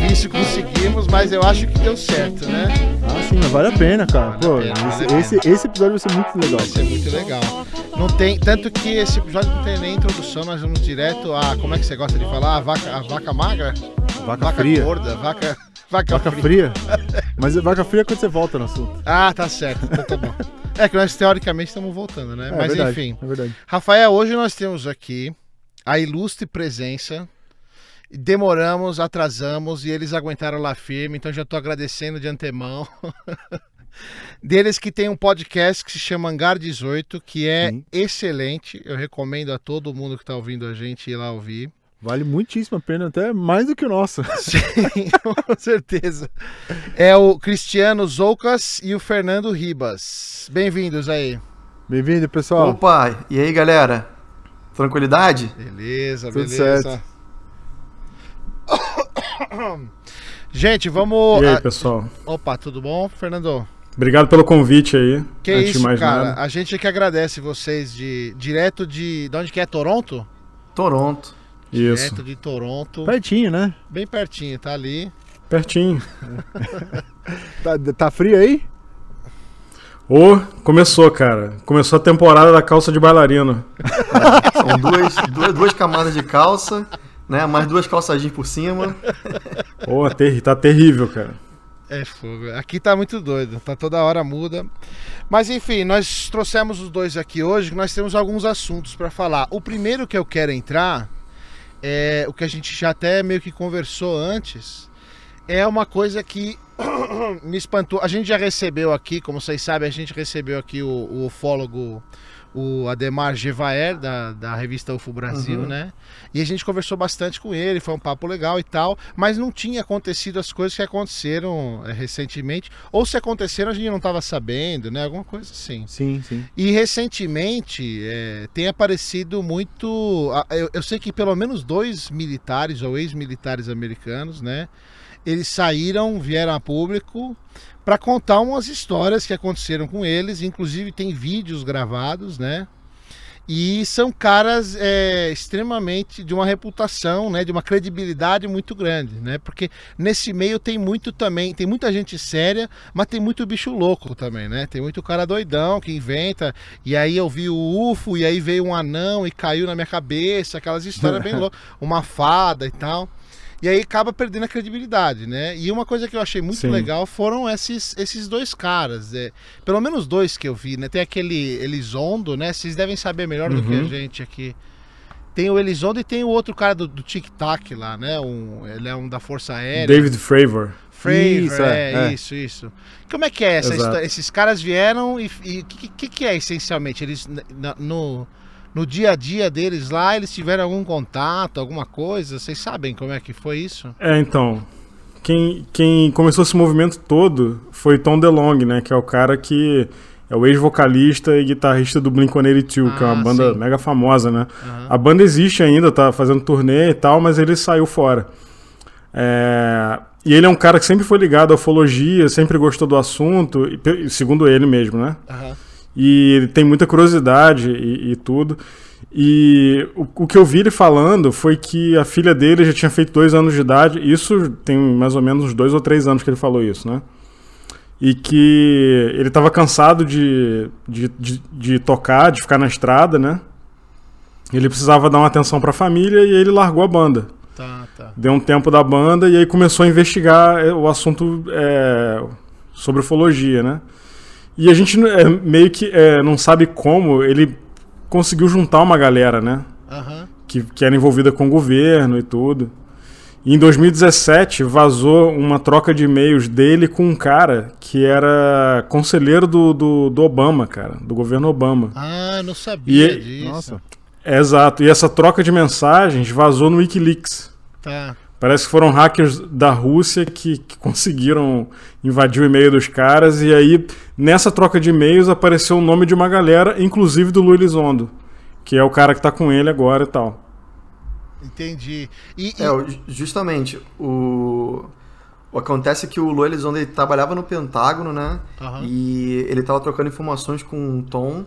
difícil, conseguimos, mas eu acho que deu certo, né? Ah, sim, mas vale a pena, cara. Vale Pô, pena, esse, vale esse, esse episódio vai ser muito legal. Vai ser muito legal. Não tem, tanto que esse episódio não tem nem introdução, nós vamos direto a, como é que você gosta de falar? A vaca, a vaca magra? Vaca, Vaca fria. gorda, vaca, vaca, Vaca fria. fria? Mas vaca fria é quando você volta no assunto. Ah, tá certo, então tá bom. É que nós teoricamente estamos voltando, né? É, Mas verdade, enfim. É verdade. Rafael, hoje nós temos aqui a ilustre presença. Demoramos, atrasamos e eles aguentaram lá firme, então já estou agradecendo de antemão. Deles que tem um podcast que se chama Hangar 18, que é Sim. excelente. Eu recomendo a todo mundo que está ouvindo a gente ir lá ouvir. Vale muitíssimo a pena, até mais do que o nosso. Sim, com certeza. É o Cristiano Zoucas e o Fernando Ribas. Bem-vindos aí. Bem-vindo, pessoal. Opa, e aí galera? Tranquilidade? Beleza, Tudo beleza. certo. Gente, vamos. E aí, pessoal? Opa, tudo bom, Fernando? Obrigado pelo convite aí. Que antes de isso, mais cara. nada. A gente que agradece vocês de direto de. De onde que é? Toronto? Toronto. Isso. Direto de Toronto. Pertinho, né? Bem pertinho, tá ali. Pertinho. Tá, tá frio aí? Ô, começou, cara. Começou a temporada da calça de bailarino. São duas, duas, duas camadas de calça, né? Mais duas calças jeans por cima. Ô, ter- tá terrível, cara. É fogo. Aqui tá muito doido, tá toda hora muda. Mas enfim, nós trouxemos os dois aqui hoje, que nós temos alguns assuntos para falar. O primeiro que eu quero entrar é o que a gente já até meio que conversou antes. É uma coisa que me espantou. A gente já recebeu aqui, como vocês sabem, a gente recebeu aqui o, o ufólogo, o Ademar Gevaer, da, da revista UFO Brasil, Uhum. né? E a gente conversou bastante com ele, foi um papo legal e tal, mas não tinha acontecido as coisas que aconteceram eh, recentemente, ou se aconteceram a gente não estava sabendo, né? Alguma coisa assim. Sim, sim. E recentemente eh, tem aparecido muito. ah, Eu, eu sei que pelo menos dois militares ou ex-militares americanos, né? Eles saíram, vieram a público para contar umas histórias que aconteceram com eles, inclusive tem vídeos gravados, né? E são caras é, extremamente de uma reputação, né, de uma credibilidade muito grande, né? Porque nesse meio tem muito também, tem muita gente séria, mas tem muito bicho louco também, né? Tem muito cara doidão que inventa, e aí eu vi o UFO, e aí veio um anão e caiu na minha cabeça, aquelas histórias bem loucas, uma fada e tal. E aí acaba perdendo a credibilidade, né? E uma coisa que eu achei muito Sim. legal foram esses, esses dois caras. é, pelo menos dois que eu vi, né? Tem aquele Elizondo, né? Vocês devem saber melhor do que a Uhum. gente aqui. Tem o Elizondo e tem o outro cara do, do Tic Tac lá, né? Um, ele é um da Força Aérea. David Fravor. Fravor, Isso, é, é, é. isso, isso. Como é que é essa Exato. história? Esses caras vieram e o que, que, que é essencialmente? Eles no, no dia a dia deles lá, eles tiveram algum contato, alguma coisa? Vocês sabem como é que foi isso? É, então. Quem, quem começou esse movimento todo foi Tom DeLonge, né? Que é o cara que é o ex-vocalista e guitarrista do Blink-182, que é Ah, uma banda sim. mega famosa, né? Aham. A banda existe ainda, tá fazendo turnê e tal, mas ele saiu fora. É, E ele é um cara que sempre foi ligado à ufologia, sempre gostou do assunto, e segundo ele mesmo, né? Aham. E ele tem muita curiosidade e, e tudo. E o, o que eu vi ele falando foi que a filha dele já tinha feito dois anos de idade. Isso tem mais ou menos uns dois ou três anos que ele falou isso, né? E que ele estava cansado de, de, de, de tocar, de ficar na estrada, né? Ele precisava dar uma atenção para a família e ele largou a banda. Tá, tá. Deu um tempo da banda e aí começou a investigar é, o assunto é, sobre ufologia, né? E a gente é, meio que é, não sabe como ele conseguiu juntar uma galera, né? Aham. Que, que era envolvida com o governo e tudo. E em 2017 vazou uma troca de e-mails dele com um cara que era conselheiro do, do, do Obama, cara, do governo Obama. Ah, não sabia E- disso. Nossa. É, exato. E essa troca de mensagens vazou no Wikileaks. Tá. Parece que foram hackers da Rússia que, que conseguiram invadir o e-mail dos caras. E aí, nessa troca de e-mails, apareceu o nome de uma galera, inclusive do Lu Elizondo, que é o cara que tá com ele agora e tal. Entendi. E, e- É, justamente, o... o acontece que o Lu Elizondo ele trabalhava no Pentágono, né? Aham. E ele tava trocando informações com o Tom.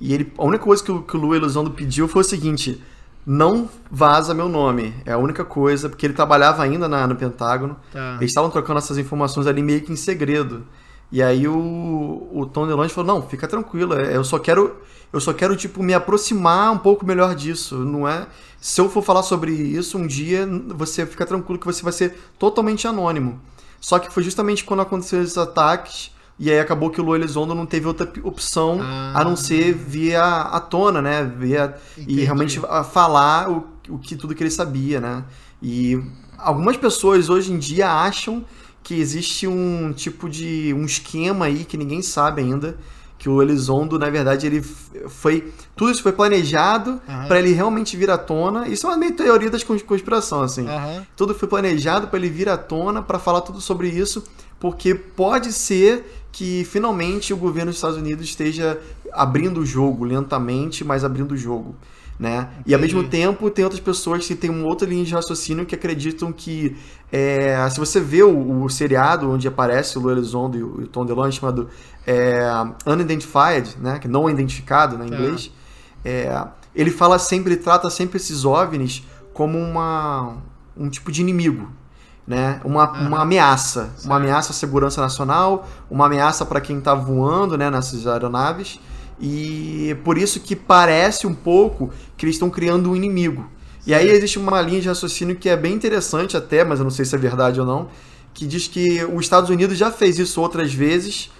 E ele, a única coisa que o, que o Lu Elizondo pediu foi o seguinte: não vaza meu nome. É a única coisa, porque ele trabalhava ainda na, no Pentágono. Tá. Eles estavam trocando essas informações ali meio que em segredo. E aí o, o Tom DeLonge falou, não, fica tranquilo, é, eu só quero, eu só quero, tipo, me aproximar um pouco melhor disso, não é... Se eu for falar sobre isso um dia, você fica tranquilo que você vai ser totalmente anônimo. Só que foi justamente quando aconteceram esses ataques, e aí acabou que o Lu Elizondo não teve outra opção Ah. a não ser via à tona, né? Via, Entendi. e realmente a falar o, o que tudo que ele sabia, né? E algumas pessoas hoje em dia acham que existe um tipo de um esquema aí que ninguém sabe ainda que o Elizondo na verdade ele foi tudo isso foi planejado Aham. para ele realmente vir à tona isso é uma meio teoria das cons- conspiração assim Aham. tudo foi planejado para ele vir à tona para falar tudo sobre isso, porque pode ser que finalmente o governo dos Estados Unidos esteja abrindo o jogo lentamente, mas abrindo o jogo. Né? E ao mesmo tempo tem outras pessoas que têm uma outra linha de raciocínio que acreditam que é, se você vê o, o seriado onde aparece o Lu Elizondo e o, Tom DeLonge chamado é, Unidentified, né? que não identificado na Tá. inglês, é, ele fala sempre, ele trata sempre esses OVNIs como uma, um tipo de inimigo, né? Uma, uma ameaça, uma ameaça à segurança nacional, uma ameaça para quem está voando, né, nessas aeronaves. E por isso que parece um pouco que eles estão criando um inimigo. E aí existe uma linha de raciocínio que é bem interessante até, mas eu não sei se é verdade ou não, que diz que os Estados Unidos já fez isso outras vezes,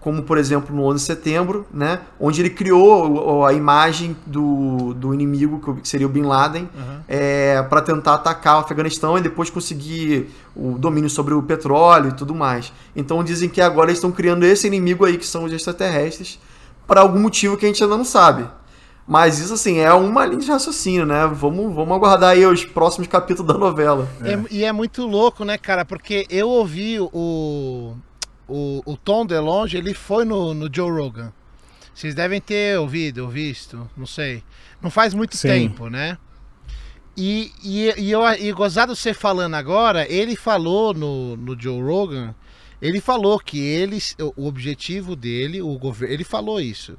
como por exemplo no 11 de setembro, né, onde ele criou a imagem do, do inimigo, que seria o Bin Laden, Aham. para tentar atacar o Afeganistão e depois conseguir o domínio sobre o petróleo e tudo mais. Então dizem que agora eles estão criando esse inimigo aí, que são os extraterrestres, por algum motivo que a gente ainda não sabe. Mas isso, assim, é uma linha de raciocínio, né? Vamos, vamos aguardar aí os próximos capítulos da novela. É, e é muito louco, né, cara? Porque eu ouvi o, o, o Tom DeLonge, ele foi no, no Joe Rogan. Vocês devem ter ouvido, ou visto, não sei. Não faz muito Sim. tempo, né? E, e, e, eu, e gozado você falando agora, ele falou no, no Joe Rogan, ele falou que eles, o objetivo dele, o governo, ele falou isso,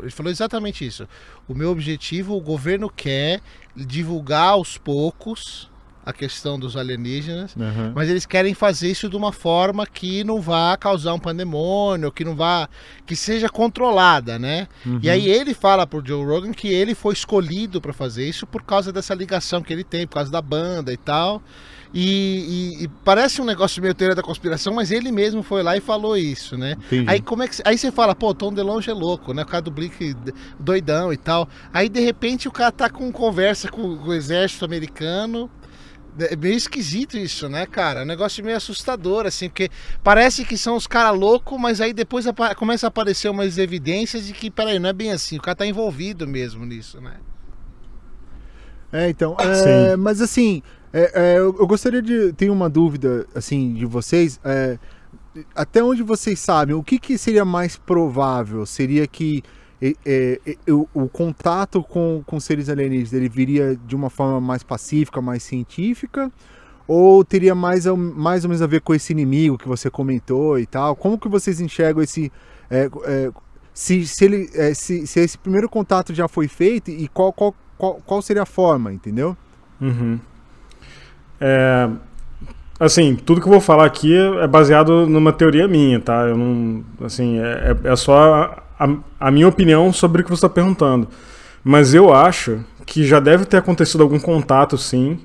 ele falou exatamente isso. O meu objetivo, o governo quer divulgar aos poucos a questão dos alienígenas, Aham. mas eles querem fazer isso de uma forma que não vá causar um pandemônio, que não vá, que seja controlada, né? E aí ele fala pro Joe Rogan que ele foi escolhido para fazer isso por causa dessa ligação que ele tem, por causa da banda e tal. E, e- e parece um negócio meio teoria da conspiração, mas ele mesmo foi lá e falou isso, né? Entendi. Aí como é que aí você fala, pô, Tom DeLonge é louco, né? O cara do Blink doidão e tal. Aí de repente o cara tá com conversa com o exército americano. É meio esquisito isso, né, cara? É um negócio meio assustador, assim, porque parece que são os caras loucos, mas aí depois começa a aparecer umas evidências de que, peraí, não é bem assim, o cara tá envolvido mesmo nisso, né? É, então, é, mas assim, é, é, eu, eu gostaria de ter uma dúvida, assim, de vocês. é, até onde vocês sabem, o que, que seria mais provável? Seria que é, é, é, o, o contato com, com seres alienígenas ele viria de uma forma mais pacífica, mais científica? Ou teria mais, mais ou menos a ver com esse inimigo que você comentou e tal? Como que vocês enxergam esse... é, é, se, se, ele, é, se, se esse primeiro contato já foi feito e qual, qual, qual, qual seria a forma, entendeu? Uhum. É, assim, tudo que eu vou falar aqui é baseado numa teoria minha, tá? Eu não, assim, é, é- é só a, a minha opinião sobre o que você está perguntando. Mas eu acho que já deve ter acontecido algum contato, sim,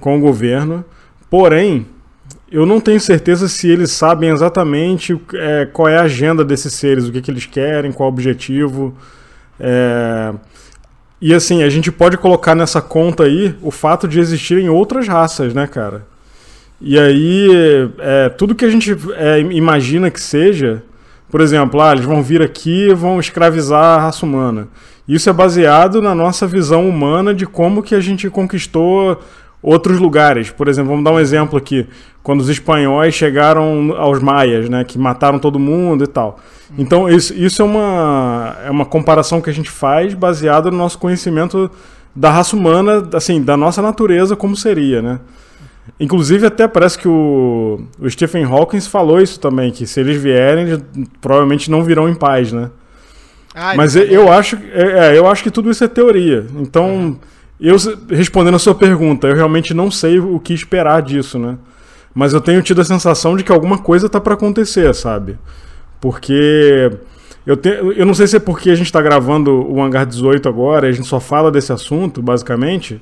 com o governo. Porém, eu não tenho certeza se eles sabem exatamente é, qual é a agenda desses seres, o que, que eles querem, qual o objetivo. É, e assim, a gente pode colocar nessa conta aí o fato de existirem outras raças, né, cara? E aí, é, tudo que a gente é, imagina que seja, por exemplo, ah, eles vão vir aqui e vão escravizar a raça humana. Isso é baseado na nossa visão humana de como que a gente conquistou outros lugares. Por exemplo, vamos dar um exemplo aqui. Quando os espanhóis chegaram aos maias, né, que mataram todo mundo e tal. Então, isso, isso é, uma, é uma comparação que a gente faz baseado no nosso conhecimento da raça humana, assim, da nossa natureza como seria, né? Inclusive, até parece que o, o Stephen Hawking falou isso também, que se eles vierem, eles provavelmente não virão em paz, né? Ah, Mas ele eu, falou. eu acho, é, é, eu acho que tudo isso é teoria. Então, Eu, respondendo a sua pergunta, eu realmente não sei o que esperar disso, né? Mas eu tenho tido a sensação de que alguma coisa tá para acontecer, sabe? Porque eu, te, eu não sei se é porque a gente está gravando o Hangar 18 agora, a gente só fala desse assunto, basicamente.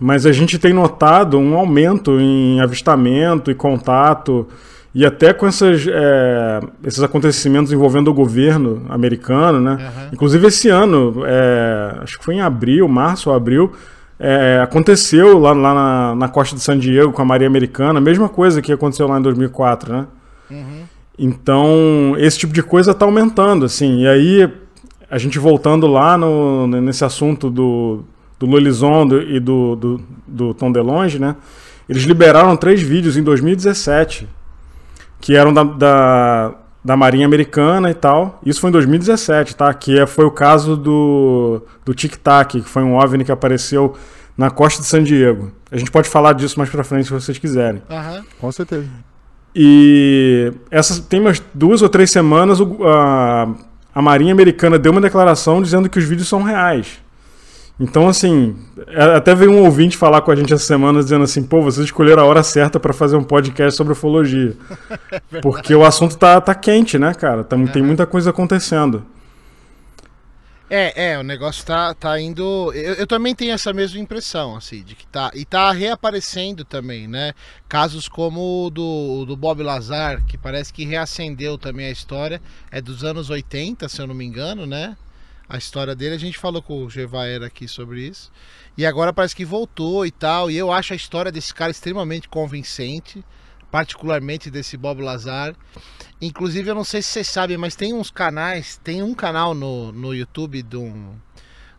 Mas a gente tem notado um aumento em avistamento e contato, e até com essas, é, esses acontecimentos envolvendo o governo americano, né? Uhum. Inclusive esse ano, é, acho que foi em abril, março ou abril, é, aconteceu lá, lá na, na, costa de San Diego com a Maria Americana, a mesma coisa que aconteceu lá em 2004, né? Uhum. Então, esse tipo de coisa está aumentando, assim. E aí, a gente voltando lá no, nesse assunto do, do Lolizondo e do, do, do Tom DeLonge, né? Eles liberaram três vídeos em 2017, que eram da, da, da Marinha Americana e tal. Isso foi em 2017, tá? Que é, foi o caso do, do Tic Tac, que foi um OVNI que apareceu na costa de San Diego. A gente pode falar disso mais pra frente se vocês quiserem. Uhum. Com certeza. E essas tem umas duas ou três semanas a, a Marinha Americana deu uma declaração dizendo que os vídeos são reais. Então, assim, é, até veio um ouvinte falar com a gente essa semana dizendo assim: pô, vocês escolheram a hora certa para fazer um podcast sobre ufologia. é Porque o assunto tá, tá quente, né, cara? Tá, Tem muita coisa acontecendo. É, é, o negócio tá, tá indo. Eu, eu, também tenho essa mesma impressão, assim, de que tá. E tá reaparecendo também, né? Casos como o do, do Bob Lazar, que parece que reacendeu também a história. É dos anos 80, se eu não me engano, né? A história dele. A gente falou com o Gevaer aqui sobre isso. E agora parece que voltou e tal. E eu acho a história desse cara extremamente convincente, particularmente desse Bob Lazar. Inclusive, eu não sei se vocês sabem, mas tem uns canais, tem um canal no, no YouTube de um,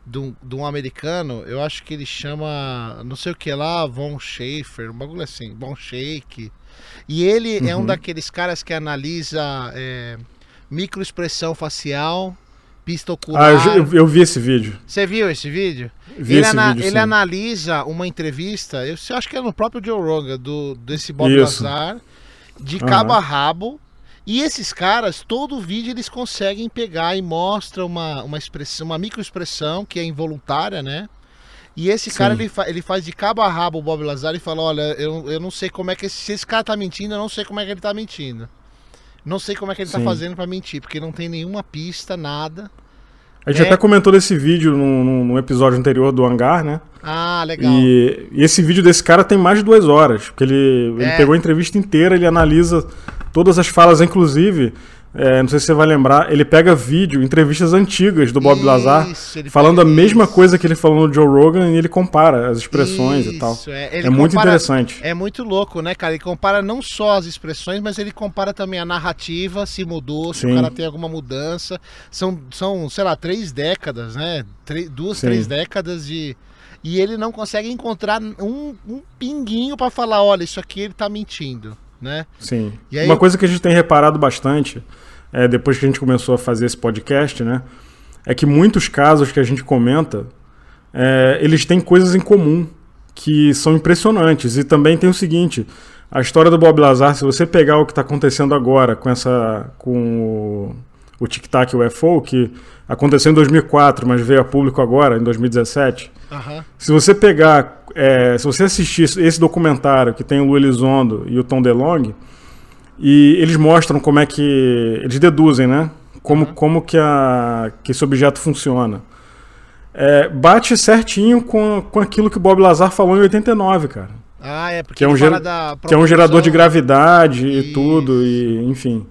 de um, de um americano, eu acho que ele chama, não sei o que lá, Von Schaefer, um bagulho assim, Von Shake. E ele uhum. é um uhum. daqueles caras que analisa é, microexpressão facial pista ocular. Ah, eu, eu, vi esse vídeo. Você viu esse vídeo? Vi ele, esse ana vídeo, ele analisa uma entrevista, eu acho que é no próprio Joe Rogan, do, desse Bob Isso. Lazar, de uhum. cabo a rabo. E esses caras, todo vídeo eles conseguem pegar e mostra uma, uma expressão, uma microexpressão que é involuntária, né? E esse Sim. cara ele, fa ele faz de cabo a rabo o Bob Lazar e fala: Olha, eu, eu não sei como é que esse, se esse cara tá mentindo, eu não sei como é que ele tá mentindo. Não sei como é que ele tá Sim. tá fazendo para mentir, porque não tem nenhuma pista, nada. A gente é. até comentou desse vídeo num, num, episódio anterior do Hangar, né? Ah, legal. E, e, esse vídeo desse cara tem mais de duas horas, porque ele, é. ele pegou a entrevista inteira, ele analisa todas as falas, inclusive é, não sei se você vai lembrar, ele pega vídeo, entrevistas antigas do Bob isso, Lazar, falando a mesma isso. coisa que ele falou no Joe Rogan e ele compara as expressões isso, e tal. É, é muito interessante. É muito louco, né, cara? Ele compara não só as expressões, mas ele compara também a narrativa, se mudou, se Sim. o cara tem alguma mudança. São, são sei lá, três décadas, né? Três, duas, Sim. três décadas de. E ele não consegue encontrar um, um pinguinho para falar: olha, isso aqui ele tá mentindo né? Sim. Aí... Uma coisa que a gente tem reparado bastante, é, depois que a gente começou a fazer esse podcast, né? É que muitos casos que a gente comenta, é, eles têm coisas em comum que são impressionantes. E também tem o seguinte, a história do Bob Lazar, se você pegar o que está acontecendo agora com essa com o, o Tic Tac UFO, que aconteceu em 2004, mas veio a público agora, em 2017. Uhum. Se você pegar é, se você assistir esse documentário que tem o Lu Elizondo e o Tom DeLonge, e eles mostram como é que. Eles deduzem, né? Como, uhum. como que, a, que esse objeto funciona. É, bate certinho com, com aquilo que o Bob Lazar falou em 89, cara. Ah, é, porque que é um, ger que é um gerador de gravidade Isso. e tudo, e enfim.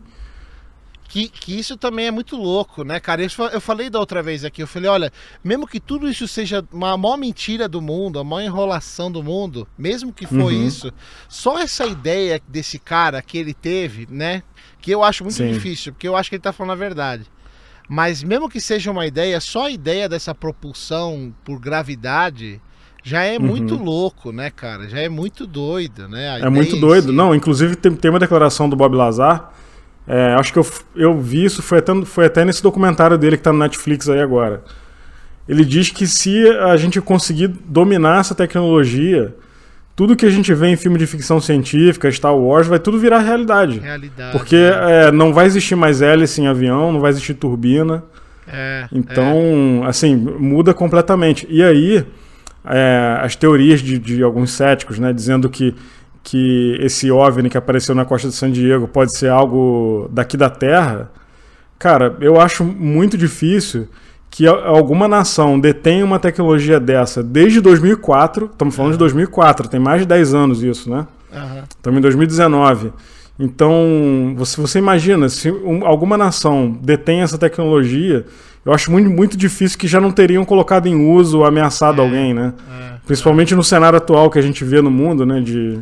Que, que isso também é muito louco, né, cara? Eu, falei da outra vez aqui, eu falei, olha, mesmo que tudo isso seja uma maior mentira do mundo, a maior enrolação do mundo, mesmo que foi uhum. isso, só essa ideia desse cara que ele teve, né? Que eu acho muito Sim. difícil, porque eu acho que ele tá falando a verdade. Mas mesmo que seja uma ideia, só a ideia dessa propulsão por gravidade já é uhum. muito louco, né, cara? Já é muito doido, né? A é muito doido. Si. Não, inclusive tem, tem uma declaração do Bob Lazar é, acho que eu, eu vi isso, foi até, foi até nesse documentário dele que está no Netflix aí agora. Ele diz que se a gente conseguir dominar essa tecnologia, tudo que a gente vê em filme de ficção científica, Star Wars, vai tudo virar realidade. Realidade. Porque é. É, não vai existir mais hélice em avião, não vai existir turbina. É, então, é. assim, muda completamente. E aí, é, as teorias de, de, alguns céticos, né, dizendo que, que esse OVNI que apareceu na costa de San Diego pode ser algo daqui da Terra, cara, eu acho muito difícil que alguma nação detenha uma tecnologia dessa desde 2004, estamos falando uhum. de 2004, tem mais de 10 anos isso, né? Uhum. Estamos em 2019. Então, você, você imagina, se um, alguma nação detém essa tecnologia, eu acho muito, muito difícil que já não teriam colocado em uso ou ameaçado é, alguém, né? É, Principalmente é. no cenário atual que a gente vê no mundo, né? De,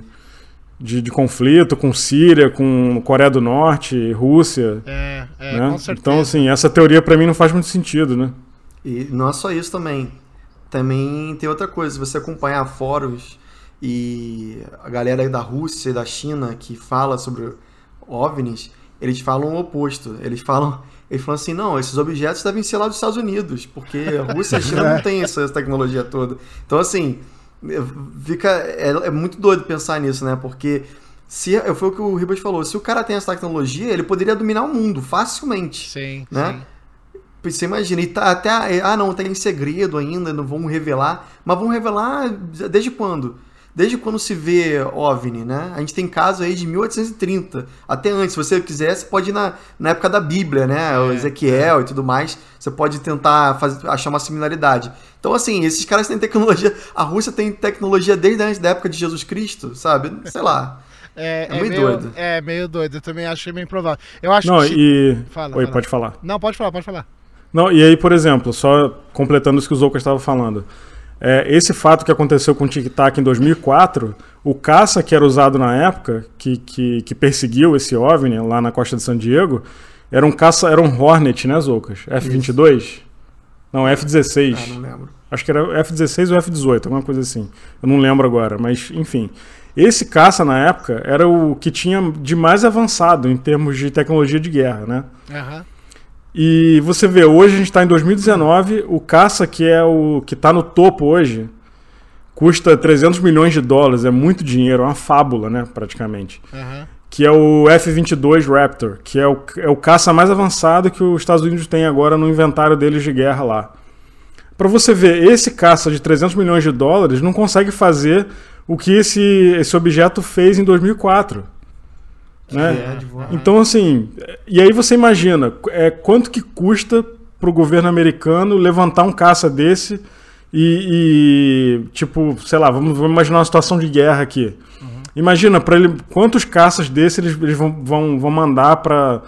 de, de, conflito com Síria, com Coreia do Norte, Rússia. É, é né? com certeza. Então, assim, essa teoria para mim não faz muito sentido, né? E não é só isso também. Também tem outra coisa, se você acompanhar fóruns e a galera da Rússia e da China que fala sobre OVNIs, eles falam o oposto. Eles falam, eles falam assim, não, esses objetos devem ser lá dos Estados Unidos, porque a Rússia e a China não tem essa tecnologia toda. Então, assim, fica é, é, muito doido pensar nisso, né? Porque se foi o que o Ribas falou, se o cara tem essa tecnologia, ele poderia dominar o mundo facilmente. Sim, né? Sim. Você imagina, e tá até. Ah, não, tá em segredo ainda, não vão revelar. Mas vão revelar desde quando? Desde quando se vê OVNI, né? A gente tem casos aí de 1830. Até antes, se você quiser, você pode ir na, na época da Bíblia, né? É, o Ezequiel é. e tudo mais. Você pode tentar fazer, achar uma similaridade. Então, assim, esses caras têm tecnologia. A Rússia tem tecnologia desde antes da época de Jesus Cristo, sabe? Sei lá. É, é, é meio, meio, doido. É, meio doido. Eu também achei meio improvável. Eu acho Não, que. E... Fala, Oi, fala. pode falar. Não, pode falar, pode falar. Não, e aí, por exemplo, só completando isso que o Zouka estava falando. É, esse fato que aconteceu com o Tic Tac em 2004, o caça que era usado na época, que, que, que, perseguiu esse OVNI lá na costa de San Diego, era um caça, era um Hornet, né, Zoucas? F-22? Isso. Não, F-16. Ah, não lembro. Acho que era F-16 ou F-18, alguma coisa assim. Eu não lembro agora, mas enfim. Esse caça na época era o que tinha de mais avançado em termos de tecnologia de guerra, né? Aham. Uhum. E você vê, hoje a gente está em 2019, o caça que é o que está no topo hoje custa 300 milhões de dólares, é muito dinheiro, é uma fábula, né, praticamente. Uhum. Que é o F-22 Raptor, que é o, é o caça mais avançado que os Estados Unidos têm agora no inventário deles de guerra lá. Para você ver, esse caça de 300 milhões de dólares não consegue fazer o que esse, esse objeto fez em 2004. Né? É, então, assim, e aí você imagina é, quanto que custa para o governo americano levantar um caça desse e, e, tipo, sei lá, vamos, vamos, imaginar uma situação de guerra aqui. Uhum. Imagina para ele quantos caças desses eles, eles vão, vão, vão mandar para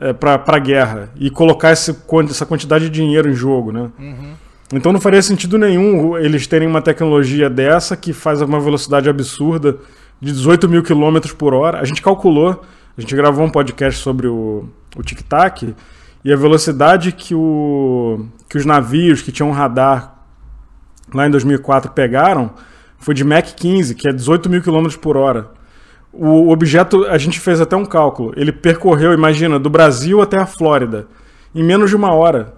é, para guerra e colocar esse, essa quantidade de dinheiro em jogo, né? Uhum. Então não faria sentido nenhum eles terem uma tecnologia dessa que faz uma velocidade absurda de 18 mil quilômetros por hora. A gente calculou, a gente gravou um podcast sobre o, o tic-tac e a velocidade que, o, que os navios que tinham radar lá em 2004 pegaram foi de Mach 15, que é 18 mil quilômetros por hora. O objeto, a gente fez até um cálculo, ele percorreu, imagina, do Brasil até a Flórida, em menos de uma hora.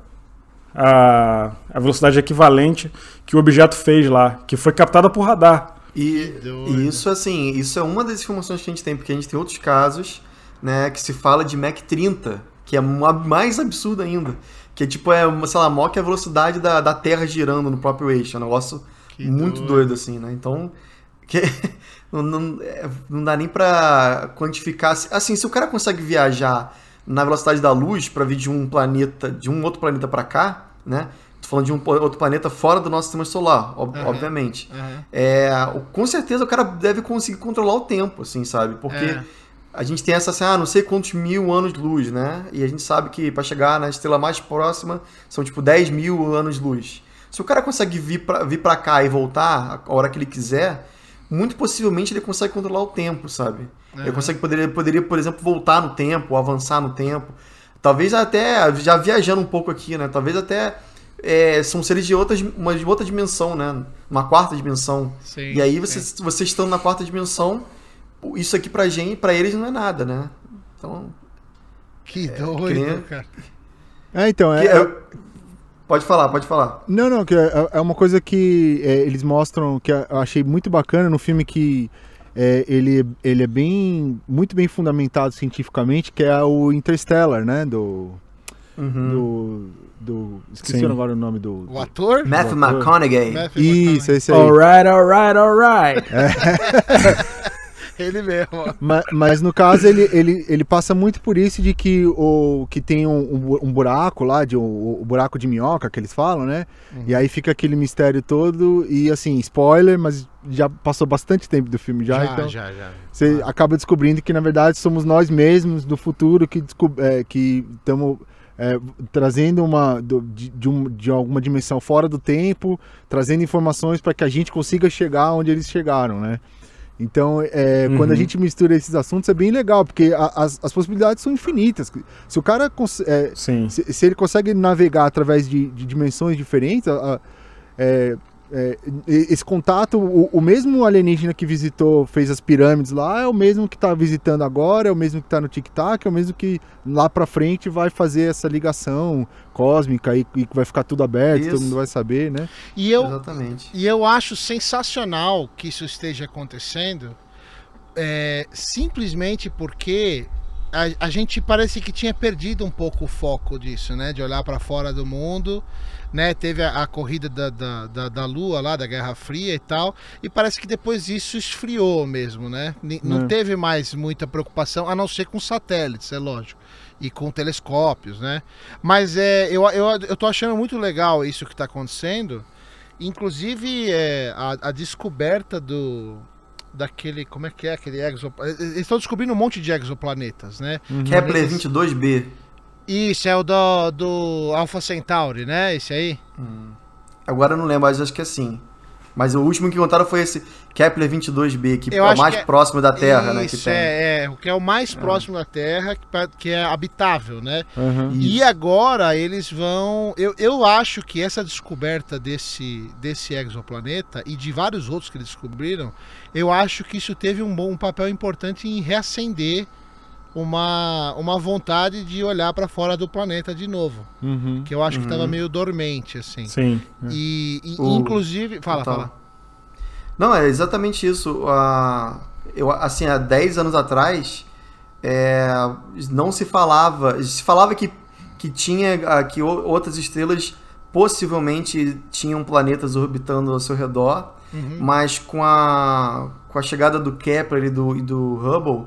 A, a velocidade equivalente que o objeto fez lá, que foi captada por radar. E, e, isso, assim, isso é uma das informações que a gente tem, porque a gente tem outros casos, né, que se fala de Mach 30, que é mais absurdo ainda. Que tipo, é, sei lá, maior que a velocidade da, da Terra girando no próprio eixo. É um negócio que muito doido. doido. assim, né? Então, que, não, não, é, não dá nem pra quantificar. Assim, se o cara consegue viajar na velocidade da luz para vir de um planeta, de um outro planeta para cá, né? Falando de um outro planeta fora do nosso sistema solar, ob uhum, obviamente. Uhum. É, com certeza o cara deve conseguir controlar o tempo, assim, sabe? Porque é. a gente tem essa assim, ah, não sei quantos mil anos de luz, né? E a gente sabe que para chegar na estrela mais próxima são tipo 10 mil anos de luz. Se o cara consegue vir para vir pra cá e voltar a hora que ele quiser, muito possivelmente ele consegue controlar o tempo, sabe? Uhum. Ele consegue poderia, poderia, por exemplo, voltar no tempo, avançar no tempo. Talvez até, já viajando um pouco aqui, né? Talvez até é, são seres de, outras, uma, de outra dimensão, né? Uma quarta dimensão. Sim, e aí, vocês, você estando na quarta dimensão, isso aqui pra gente, pra eles não é nada, né? Então. Que é, doido, que nem... cara. É, então, é, é... Pode falar, pode falar. Não, não, que é, é uma coisa que é, eles mostram que eu achei muito bacana no filme que é, ele, ele é bem muito bem fundamentado cientificamente, que é o Interstellar, né? Do Uhum. do, do. Esqueci Sim. agora o nome do. O ator? Matthew ator. McConaughey. Matthew Isso, McConaughey. esse aí. Alright, alright, alright. Ele mesmo. ó. Ma- Mas, no caso, ele, ele, ele passa muito por isso de que o que tem um, um bu- buraco lá, de, o, o buraco de minhoca que eles falam, né? E aí fica aquele mistério todo. E assim, spoiler, mas já passou bastante tempo do filme já, Já, então. já, já. Você acaba descobrindo que, na verdade, somos nós mesmos do futuro que é, que estamos é, trazendo uma do- de, de, um- de alguma dimensão fora do tempo, trazendo informações para que a gente consiga chegar onde eles chegaram, né? Então, é, Uhum. quando a gente mistura esses assuntos é bem legal, porque a- as, as possibilidades são infinitas. Se o cara é, Sim. se, se ele consegue navegar através de, de dimensões diferentes, a- a- é, esse contato, o, o mesmo alienígena que visitou, fez as pirâmides lá, é o mesmo que está visitando agora, é o mesmo que está no Tic Tac, é o mesmo que lá para frente vai fazer essa ligação cósmica e, e que vai ficar tudo aberto, todo Isso. mundo vai saber, né? E eu, Exatamente. E eu acho sensacional que isso esteja acontecendo, é, simplesmente porque a, a gente parece que tinha perdido um pouco o foco disso, né? De olhar para fora do mundo, né? Teve a, a corrida da, da, da, da Lua lá, da Guerra Fria e tal, e parece que depois isso esfriou mesmo, né? Ni- Não É. teve mais muita preocupação, a não ser com satélites, é lógico. E com telescópios, né? Mas é, eu, eu, eu tô achando muito legal isso que está acontecendo. Inclusive, é, a, a descoberta do. Daquele. Como é que é aquele exoplaneta? Eles estão descobrindo um monte de exoplanetas, né? Kepler 22b. Isso, é o do, do Alpha Centauri, né? Esse aí? Agora eu não lembro, mas acho que é assim. Mas o último que contaram foi esse Kepler 22b, que Eu é o mais é- próximo da Terra, né? Que Isso, tem. é, é. O que é o mais próximo da Terra, que, é habitável, né? Aham. E agora eles vão. Eu, eu acho que essa descoberta desse, desse exoplaneta e de vários outros que eles descobriram, eu acho que isso teve um bom um papel importante em reacender uma, uma vontade de olhar para fora do planeta de novo. Uhum. Que eu acho que Uhum. estava meio dormente, assim. Sim. E, e, O- inclusive. Fala, Total. fala. Não, é exatamente isso. Ah, eu, assim, há 10 anos atrás, é, não se falava. Se falava que, que tinha que outras estrelas possivelmente tinham planetas orbitando ao seu redor, Uhum. mas com a, com a chegada do Kepler e do, e do Hubble,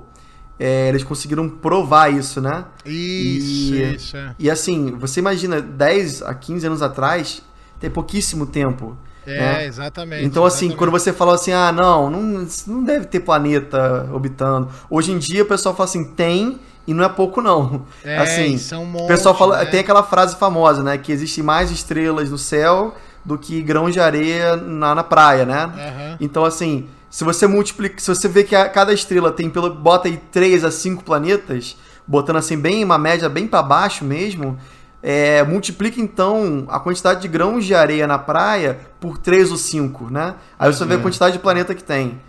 é, eles conseguiram provar isso, né? Isso, E- isso. É, E assim, você imagina, 10 a 15 anos atrás, tem pouquíssimo tempo. é né? exatamente. Então, assim, exatamente. quando você fala assim, ah, não, não, não deve ter planeta orbitando. Hoje em dia o pessoal fala assim, tem, e não é pouco, não. É, assim, são um o pessoal monte, fala, né? tem aquela frase famosa, né? Que existem mais estrelas no céu do que grãos de areia na, na praia, né? Aham. Então, assim, se você multiplica, se você vê que a- cada estrela tem pelo bota aí 3 a 5 planetas, botando assim bem uma média bem para baixo mesmo, é, multiplica então a quantidade de grãos de areia na praia por 3 ou 5, né? Aí você vê a quantidade de planeta que tem.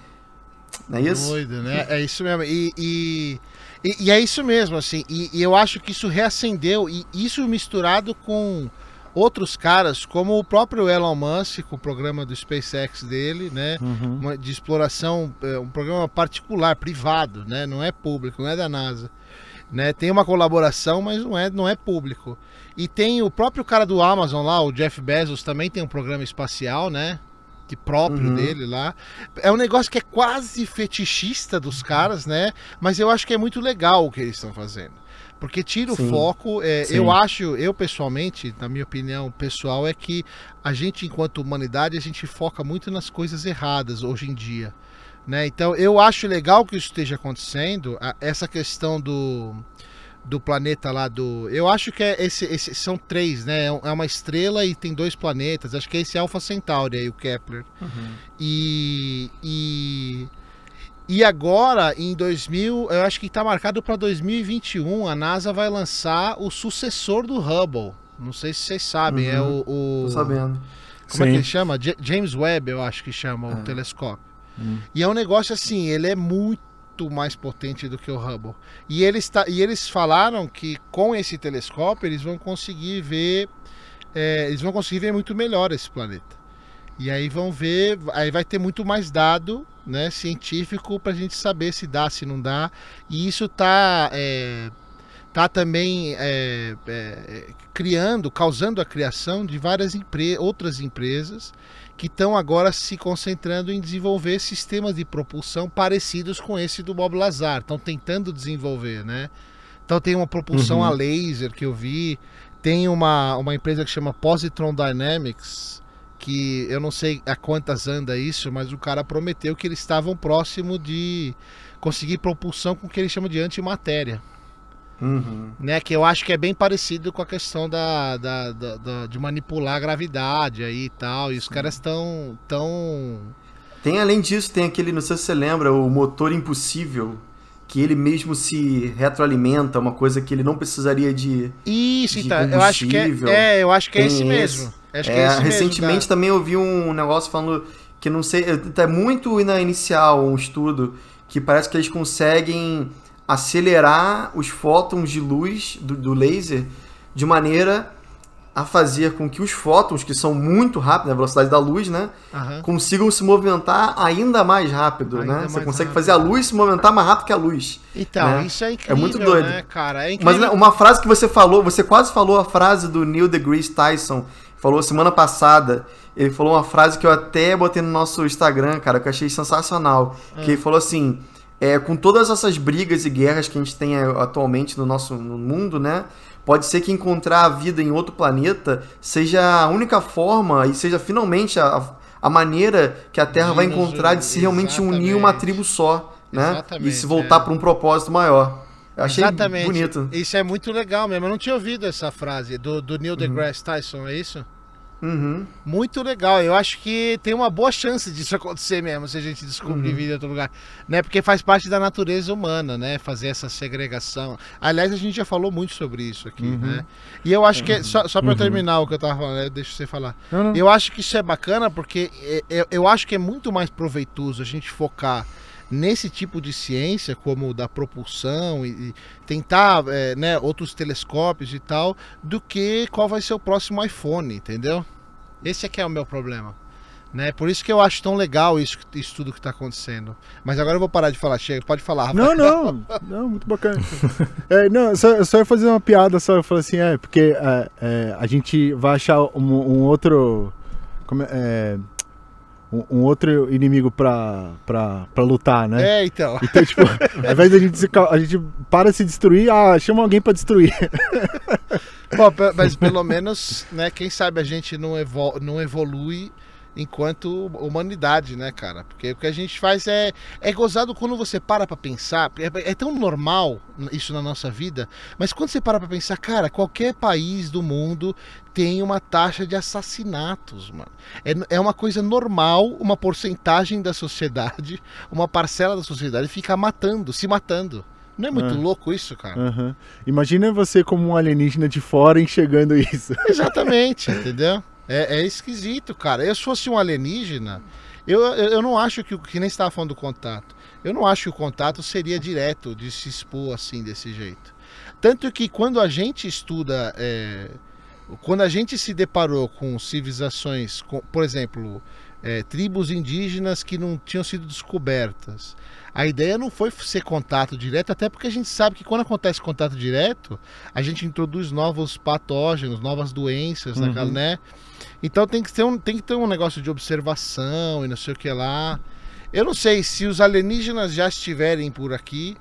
Não é isso? Doido, né? É isso mesmo. E, e, e- e é isso mesmo, assim. E, e eu acho que isso reacendeu. E isso misturado com outros caras, como o próprio Elon Musk, com o programa do SpaceX dele, né? Uhum. Uma- de exploração, é, um programa particular, privado, né? Não é público, não é da NASA. Né? Tem uma colaboração, mas não é, não é público. E tem o próprio cara do Amazon lá, o Jeff Bezos, também tem um programa espacial, né? Que próprio Uhum. dele lá. É um negócio que é quase fetichista dos caras, né? Mas eu acho que é muito legal o que eles estão fazendo. Porque tira o Sim. foco. é, eu acho, eu pessoalmente, na minha opinião pessoal, é que a gente, enquanto humanidade, a gente foca muito nas coisas erradas hoje em dia. Né? Então eu acho legal que isso esteja acontecendo. a- essa questão do, do planeta lá do. Eu acho que é esse, esse- são três, né? É uma estrela e tem dois planetas. Acho que é esse Alpha Centauri aí, o Kepler. E, e. E agora, em 2000, eu acho que está marcado para 2021, a NASA vai lançar o sucessor do Hubble. Não sei se vocês sabem, é o. o- Tô sabendo. como é que Sim. ele chama? Ja- James Webb, eu acho que chama o É. telescópio. Hum. E é um negócio assim, ele é muito mais potente do que o Hubble. E eles, tá, e eles falaram que com esse telescópio eles vão conseguir ver. é, eles vão conseguir ver muito melhor esse planeta. E aí vão ver, aí vai ter muito mais dado né, científico para a gente saber se dá, se não dá. E isso tá, é, está também é, é, criando, causando a criação de várias empre outras empresas que estão agora se concentrando em desenvolver sistemas de propulsão parecidos com esse do Bob Lazar. Estão tentando desenvolver, né? Então tem uma propulsão uhum. a laser que eu vi, tem uma, uma empresa que chama Positron Dynamics, que eu não sei a quantas anda isso, mas o cara prometeu que eles estavam próximo de conseguir propulsão com o que ele chama de antimatéria. Uhum. Né, que eu acho que é bem parecido com a questão da, da, da, da de manipular a gravidade aí e tal. E os caras estão tão. Tem além disso, tem aquele, não sei se você lembra, o motor impossível que ele mesmo se retroalimenta, uma coisa que ele não precisaria de. Isso, de então, eu acho que é, é, eu acho que é esse mesmo. Acho é, é esse recentemente mesmo, também eu vi um negócio falando que não sei, é muito na inicial um estudo que parece que eles conseguem acelerar os fótons de luz do, do laser de maneira a fazer com que os fótons, que são muito rápidos, a velocidade da luz, né? Uhum. Consigam se movimentar ainda mais rápido, ainda né? Mais Você consegue rápido. fazer a luz se movimentar mais rápido que a luz. Então, né? isso é incrível, É muito doido. Né, cara? É Mas né, uma frase que você falou, você quase falou a frase do Neil deGrasse Tyson, falou semana passada, ele falou uma frase que eu até botei no nosso Instagram, cara, que eu achei sensacional, uhum. que ele falou assim, é, com todas essas brigas e guerras que a gente tem é, atualmente no nosso no mundo, né? Pode ser que encontrar a vida em outro planeta seja a única forma e seja finalmente a, a maneira que a Terra de vai encontrar de se realmente unir uma tribo só, né? Exatamente, e se voltar é. para um propósito maior. Eu achei Exatamente. bonito. Isso é muito legal mesmo. Eu não tinha ouvido essa frase do, do Neil deGrasse uhum. Tyson, é isso? Uhum. Muito legal. Eu acho que tem uma boa chance disso acontecer mesmo, se a gente descobrir uhum. vida em outro lugar. Né? Porque faz parte da natureza humana, né? Fazer essa segregação. Aliás, a gente já falou muito sobre isso aqui, uhum. né? E eu acho que, é, só, só para uhum. terminar o que eu tava falando, né? deixa você falar. Eu acho que isso é bacana porque eu, é, é, eu acho que é muito mais proveitoso a gente focar nesse tipo de ciência, como da propulsão e, e tentar é, né, outros telescópios e tal, do que qual vai ser o próximo iPhone, entendeu? Esse é que é o meu problema. Né? Por isso que eu acho tão legal isso, isso tudo que está acontecendo. Mas agora eu vou parar de falar, chega, pode falar. Rafael. Não, não, não, muito bacana. é, não, só, só ia fazer uma piada, só eu falei assim, é, porque é, é, a gente vai achar um, um outro. Como é, é um, um, outro inimigo pra, pra, pra lutar, né? É, então. Então, tipo, ao invés da gente, se, a gente para de se destruir, ah, chama alguém pra destruir. Bom, mas pelo menos, né, quem sabe a gente não, evol não evolui enquanto humanidade, né, cara? Porque o que a gente faz é, é gozado quando você para pra pensar. É, é tão normal isso na nossa vida, mas quando você para pra pensar, cara, qualquer país do mundo tem uma taxa de assassinatos, mano. É, é uma coisa normal, uma porcentagem da sociedade, uma parcela da sociedade ficar matando, se matando. Não é muito ah. louco isso, cara? Uhum. Imagina você como um alienígena de fora enxergando isso. Exatamente, entendeu? É, é esquisito, cara. Eu se fosse um alienígena, eu, eu, eu não acho que, que nem estava falando do contato. Eu não acho que o contato seria direto de se expor assim, desse jeito. Tanto que quando a gente estuda. É, quando a gente se deparou com civilizações, com, por exemplo, é, tribos indígenas que não tinham sido descobertas. A ideia não foi ser contato direto, até porque a gente sabe que quando acontece contato direto, a gente introduz novos patógenos, novas doenças, uhum. naquela, né? Então tem que, ter um, tem que ter um negócio de observação e não sei o que lá. Eu não sei se os alienígenas já estiverem por aqui.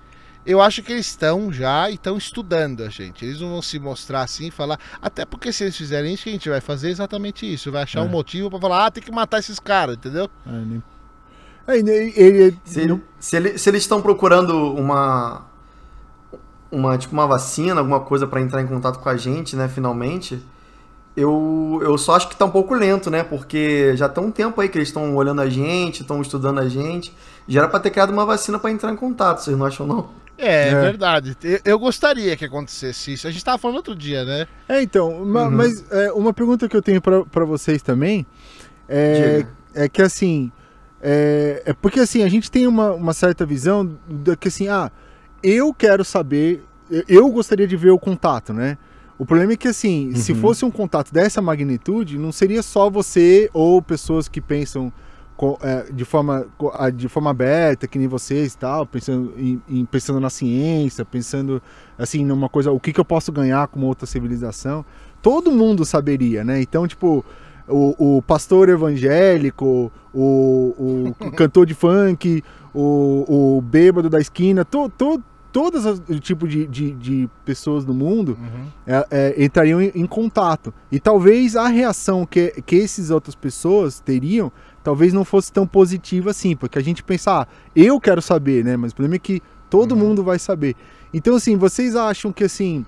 Eu acho que eles estão já e estão estudando a gente. Eles não vão se mostrar assim e falar. Até porque se eles fizerem isso, a gente vai fazer exatamente isso. Vai achar é. um motivo para falar, ah, tem que matar esses caras, entendeu? É, ele, ele, se, ele, se, ele, se eles estão procurando uma. Uma, tipo, uma vacina, alguma coisa para entrar em contato com a gente, né, finalmente eu, eu só acho que tá um pouco lento, né? Porque já tem um tempo aí que eles estão olhando a gente, estão estudando a gente. Já era pra ter criado uma vacina para entrar em contato, vocês não acham, não? É, é, é. verdade. Eu, eu, gostaria que acontecesse isso. A gente tava falando outro dia, né? É, então. Uhum. Mas é, uma pergunta que eu tenho para vocês também é, é que assim. É, é, porque assim, a gente tem uma, uma certa visão de que assim, ah, eu quero saber, eu gostaria de ver o contato, né? O problema é que, assim, uhum. se fosse um contato dessa magnitude, não seria só você ou pessoas que pensam é, de, forma, de forma aberta, que nem vocês e tal, pensando, em- pensando na ciência, pensando assim, numa coisa, o que, que eu posso ganhar com uma outra civilização, todo mundo saberia, né? Então, tipo, o, o pastor evangélico, o, o cantor de funk, o, o bêbado da esquina, to, to, todas as tipo de, de, de pessoas do mundo Uhum. é, é, entrariam em, em contato. E talvez a reação que, que essas outras pessoas teriam, talvez não fosse tão positiva assim, porque a gente pensa, ah, eu quero saber, né? Mas o problema é que todo mundo vai saber. Então, assim, vocês acham que assim,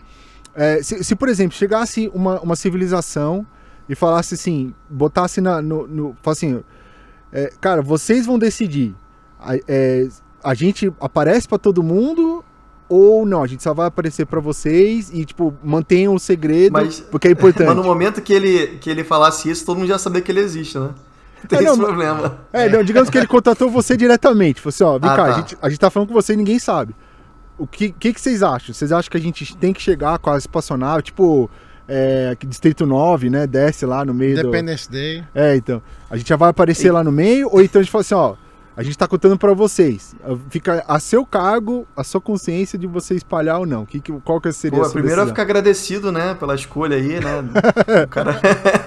é, se, se, por exemplo, chegasse uma, uma civilização e falasse assim, botasse na, no, no assim, é, cara, vocês vão decidir. A, é, a gente aparece pra todo mundo ou não? A gente só vai aparecer pra vocês e, tipo, mantenham o segredo, Mas- porque é importante. Mas no momento que ele, que ele falasse isso, todo mundo já sabia que ele existe, né? Tem É, não, esse mas- problema. É, não, digamos que ele contatou você diretamente. Falou assim, ó, vem Ah, cá, tá. a, gente, a gente tá falando com você e ninguém sabe. O que, que, que vocês acham? Vocês acham que a gente tem que chegar com a espaçonave, tipo, é, Distrito 9, né? Desce lá no meio do... Independence Day. É, então. A gente já vai aparecer lá no meio, ou então a gente fala assim, ó, a gente tá contando pra vocês. Fica a seu cargo, a sua consciência de você espalhar ou não. Que, que, qual que seria Pô, a sua primeiro eu decisão? ficar agradecido, né, pela escolha aí, né? Cara...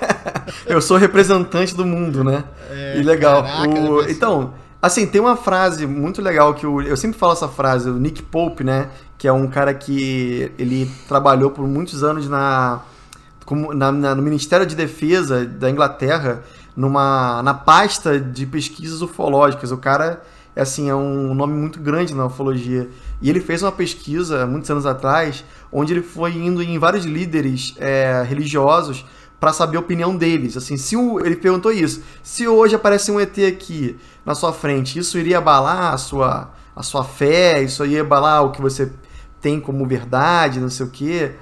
eu sou representante do mundo, né? É, e legal. caraca, O-. Então, assim, tem uma frase muito legal que o... eu sempre falo essa frase, o Nick Pope, né? Que é um cara que ele trabalhou por muitos anos na, como, na, na- no Ministério de Defesa da Inglaterra, numa, na pasta de pesquisas ufológicas. O cara, é assim, é um nome muito grande na ufologia. E ele fez uma pesquisa, muitos anos atrás, onde ele foi indo em vários líderes é, religiosos para saber a opinião deles. Assim, se o, ele perguntou isso: se hoje aparece um ET aqui na sua frente, isso iria abalar a sua, a sua fé? Isso iria abalar o que você tem como verdade, não sei o quê?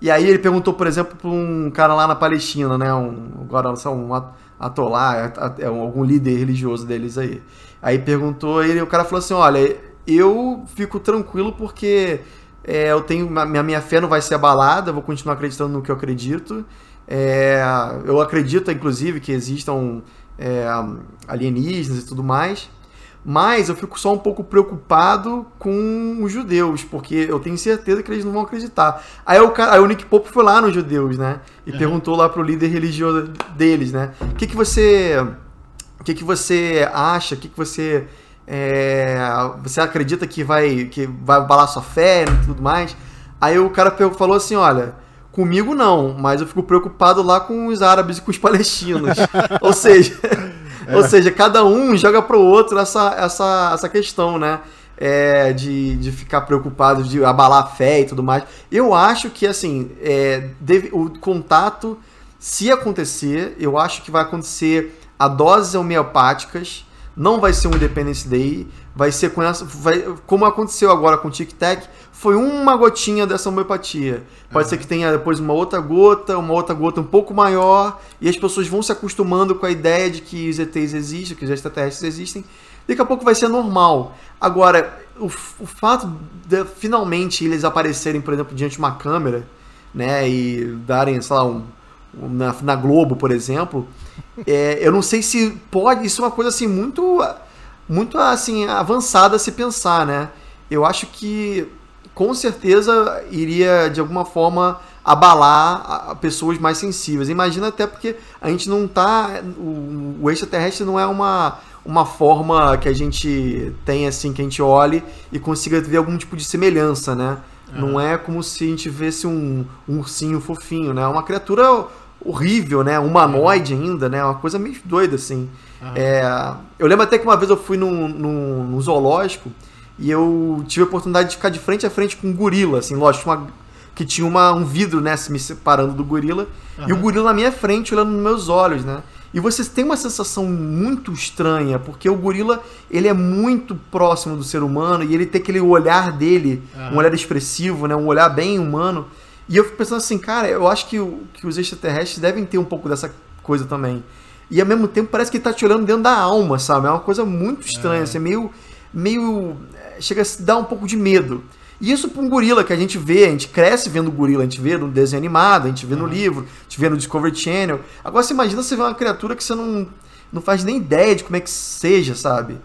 E aí ele perguntou, por exemplo, para um cara lá na Palestina, né? Um, agora sei, um at- atolá, é- é algum líder religioso deles aí. Aí perguntou, ele, o cara falou assim: olha, eu fico tranquilo porque é, eu tenho minha, minha fé não vai ser abalada, vou continuar acreditando no que eu acredito. É, eu acredito, inclusive, que existam é, alienígenas e tudo mais. Mas eu fico só um pouco preocupado com os judeus, porque eu tenho certeza que eles não vão acreditar. Aí o, cara, aí o Nick Pope foi lá nos judeus, né? E perguntou lá pro líder religioso deles, né? O que, que você. O que, que você acha? O que, que você. é, você acredita que vai, que vai abalar sua fé e tudo mais? Aí o cara falou assim: olha. Comigo não, mas eu fico preocupado lá com os árabes e com os palestinos. Ou seja, ou seja, cada um joga pro outro essa, essa, essa questão, né? É, de, de ficar preocupado, de abalar a fé e tudo mais. Eu acho que, assim, é, deve- o contato, se acontecer, eu acho que vai acontecer a doses homeopáticas, não vai ser um Independence Day, vai ser com essa. Vai, como aconteceu agora com o Tic Tac, foi uma gotinha dessa homeopatia. Pode ser que tenha depois uma outra gota, uma outra gota um pouco maior, e as pessoas vão se acostumando com a ideia de que os ETs existem, que os extraterrestres existem. Daqui a pouco vai ser normal. Agora, o, o fato de finalmente eles aparecerem, por exemplo, diante de uma câmera, né, e darem, sei lá, um, um- na, na Globo, por exemplo, é, eu não sei se pode. Isso é uma coisa assim muito, muito assim avançada a se pensar, né? Eu acho que com certeza iria de alguma forma abalar a- pessoas mais sensíveis. Imagina até porque a gente não tá. O, o extraterrestre não é uma, uma forma que a gente tem assim, que a gente olhe e consiga ver algum tipo de semelhança, né? Não é como se a gente visse um, um ursinho fofinho, né? É uma criatura horrível, né? Humanoide ainda, né? Uma coisa meio doida, assim. É, eu lembro até que uma vez eu fui num, num, num zoológico e eu tive a oportunidade de ficar de frente a frente com um gorila, assim, lógico, uma- que tinha uma, um vidro, né, se me separando do gorila, e o gorila na minha frente, olhando nos meus olhos, né? E você tem uma sensação muito estranha, porque o gorila, ele é muito próximo do ser humano, e ele tem aquele olhar dele, um olhar expressivo, né, um olhar bem humano, e eu fico pensando assim, cara, eu acho que, o- que os extraterrestres devem ter um pouco dessa coisa também. E ao mesmo tempo parece que ele tá te olhando dentro da alma, sabe? É uma coisa muito estranha, assim, meio. meio. eh, chega a se dar um pouco de medo. E isso pra um gorila que a gente vê, a gente cresce vendo gorila, a gente vê no desenho animado, a gente vê no livro, a gente vê no Discovery Channel. Agora você imagina você ver uma criatura que você não, não faz nem ideia de como é que seja, sabe?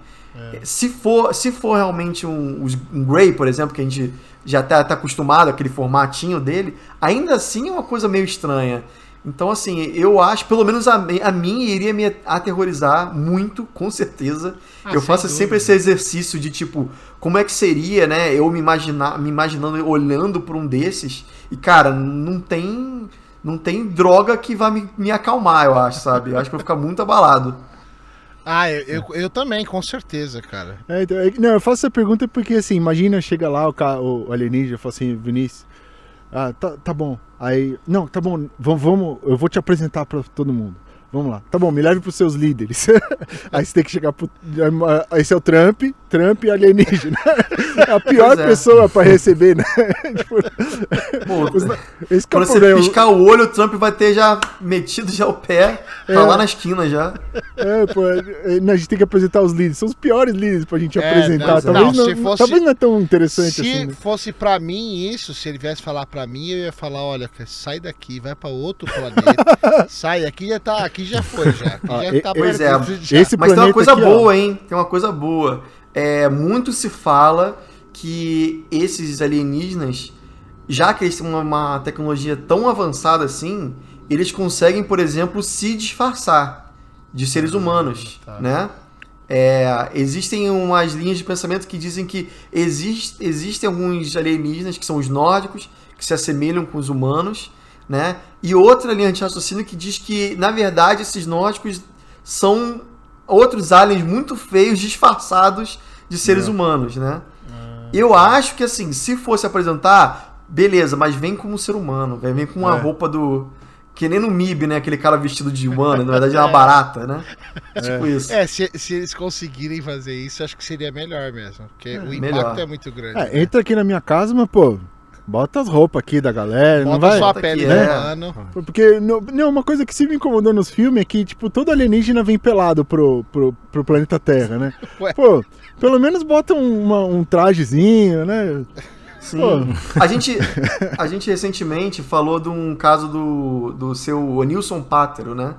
É. Se, for, se for realmente um, um Grey, por exemplo, que a gente já tá, tá acostumado, aquele formatinho dele, ainda assim é uma coisa meio estranha. Então, assim, eu acho, pelo menos a, a mim iria me aterrorizar muito, com certeza. Ah, eu faço sempre esse exercício de tipo, como é que seria, né? Eu me imaginar, me imaginando olhando por um desses. E, cara, não tem. Não tem droga que vá me, me acalmar, eu acho, sabe? Eu acho que eu vou ficar muito abalado. Ah, eu, eu, eu, também, com certeza, cara. É, então, é, não, eu faço essa pergunta porque, assim, imagina, chega lá o, o alienígena e fala assim, Vinícius, ah, tá, tá bom. Aí, não, tá bom, vamos, vamos, eu vou te apresentar para todo mundo. Vamos lá. Tá bom, me leve pros seus líderes. Aí você tem que chegar pro. Esse é o Trump, Trump alienígena. É a pior é. pessoa pra receber, né? tipo, Pô, esse é quando você problema. piscar o olho, o Trump vai ter já metido já o pé, tá é. lá na esquina já. É, pô, é, a gente tem que apresentar os líderes. São os piores líderes pra gente é, apresentar. Não, talvez, não, não, fosse, talvez não é tão interessante se assim. Se né? fosse pra mim isso, se ele viesse falar pra mim, eu ia falar: olha, sai daqui, vai pra outro planeta. sai, aqui já tá. Aqui aqui já foi, já. Aqui ah, já tá pois é. Esse Mas tem uma coisa aqui, boa, ó. hein? Tem uma coisa boa. É, muito se fala que esses alienígenas, já que eles têm uma, uma tecnologia tão avançada assim, eles conseguem, por exemplo, se disfarçar de seres humanos, tá. né? É, existem umas linhas de pensamento que dizem que existe, existem alguns alienígenas que são os nórdicos, que se assemelham com os humanos, né? E outra linha de raciocínio que diz que, na verdade, esses nórdicos são outros aliens muito feios disfarçados de seres é. humanos, né? É. Eu acho que, assim, se fosse apresentar, beleza, mas vem como um ser humano, vem com uma é. roupa do... Que nem no MIB, né? Aquele cara vestido de humano, na verdade é uma é. barata, né? É. Tipo isso. É, se, se, eles conseguirem fazer isso, acho que seria melhor mesmo. Porque o impacto melhor. é muito grande. Né? Entra aqui na minha casa, mas, pô, Bota as roupas aqui da galera. Bota não vai, sua pele, né? Mano. Porque não, não, uma coisa que se me incomodou nos filmes é que, tipo, todo alienígena vem pelado pro, pro, pro planeta Terra, né? Ué. Pô, pelo menos bota um, uma, um trajezinho, né? Sim. A gente, a gente recentemente falou de um caso do, do seu Nilson Pátero, né?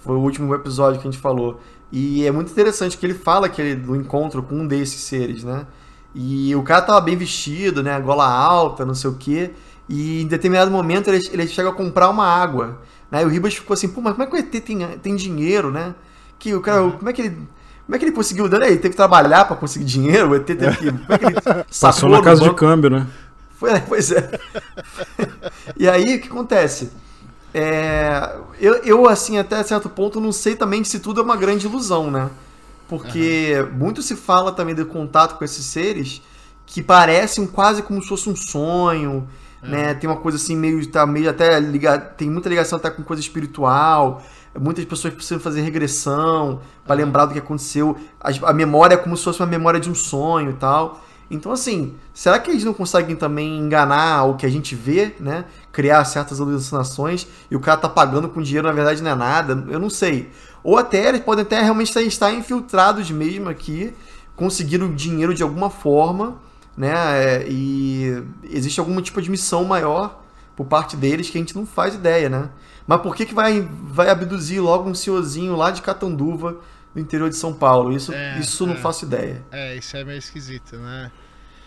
Foi o último episódio que a gente falou. E é muito interessante que ele fala que ele, do encontro com um desses seres, né? E o cara tava bem vestido, né? Gola alta, não sei o quê. E em determinado momento ele, ele chega a comprar uma água. Né? E o Ribas ficou assim, pô, mas como é que o ET tem, tem dinheiro, né? Que o cara, uhum. como é que ele. Como é que ele conseguiu? Ele teve que trabalhar para conseguir dinheiro, o ET teve que. Como é que ele Passou na casa de câmbio, né? Foi, né? pois é. e aí, o que acontece? É, eu, eu, assim, até certo ponto, não sei também se tudo é uma grande ilusão, né? Porque uhum. muito se fala também do contato com esses seres que parecem quase como se fosse um sonho, uhum. né? Tem uma coisa assim meio tá meio até ligado, tem muita ligação até com coisa espiritual. Muitas pessoas precisam fazer regressão para uhum. lembrar do que aconteceu. A, a, memória é como se fosse uma memória de um sonho e tal. Então, assim, será que eles não conseguem também enganar o que a gente vê, né? Criar certas alucinações e o cara tá pagando com dinheiro, na verdade não é nada? Eu não sei. Ou até eles podem até realmente estar infiltrados mesmo aqui, conseguiram dinheiro de alguma forma, né? É, e existe algum tipo de missão maior por parte deles que a gente não faz ideia, né? Mas por que, que vai, vai abduzir logo um senhorzinho lá de Catanduva, no interior de São Paulo? Isso, é, isso é. não faço ideia. É, isso é meio esquisito, né?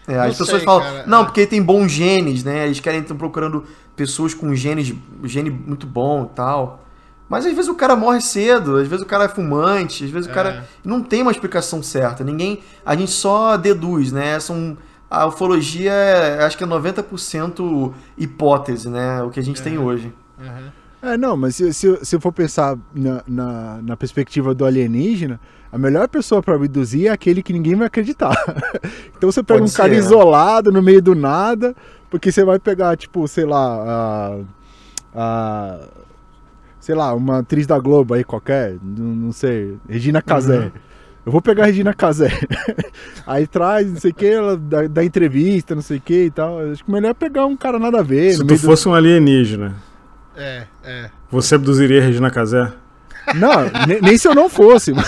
É, as pessoas sei, falam, cara, não, é. porque tem bons genes, né? Eles querem estão procurando pessoas com genes, gene muito bom e tal. Mas às vezes o cara morre cedo, às vezes o cara é fumante, às vezes é. o cara não tem uma explicação certa. Ninguém, a gente só deduz, né? São a ufologia, é, acho que é 90% hipótese, né? O que a gente tem hoje. Uhum. É, não, mas se, se, se eu for pensar na, na, na, perspectiva do alienígena, a melhor pessoa para abduzir é aquele que ninguém vai acreditar. então você pega Pode um ser, cara né? isolado no meio do nada, porque você vai pegar, tipo, sei lá, a, a sei lá, uma atriz da Globo aí qualquer, não, não sei, Regina Casé. Uhum. Eu vou pegar a Regina Casé. aí traz, não sei o que, ela dá, dá, entrevista, não sei o que e tal. Acho que melhor é pegar um cara nada a ver. Se tu fosse do... um alienígena. É, é. Você abduziria a Regina Casé? Não, nem, nem se eu não fosse.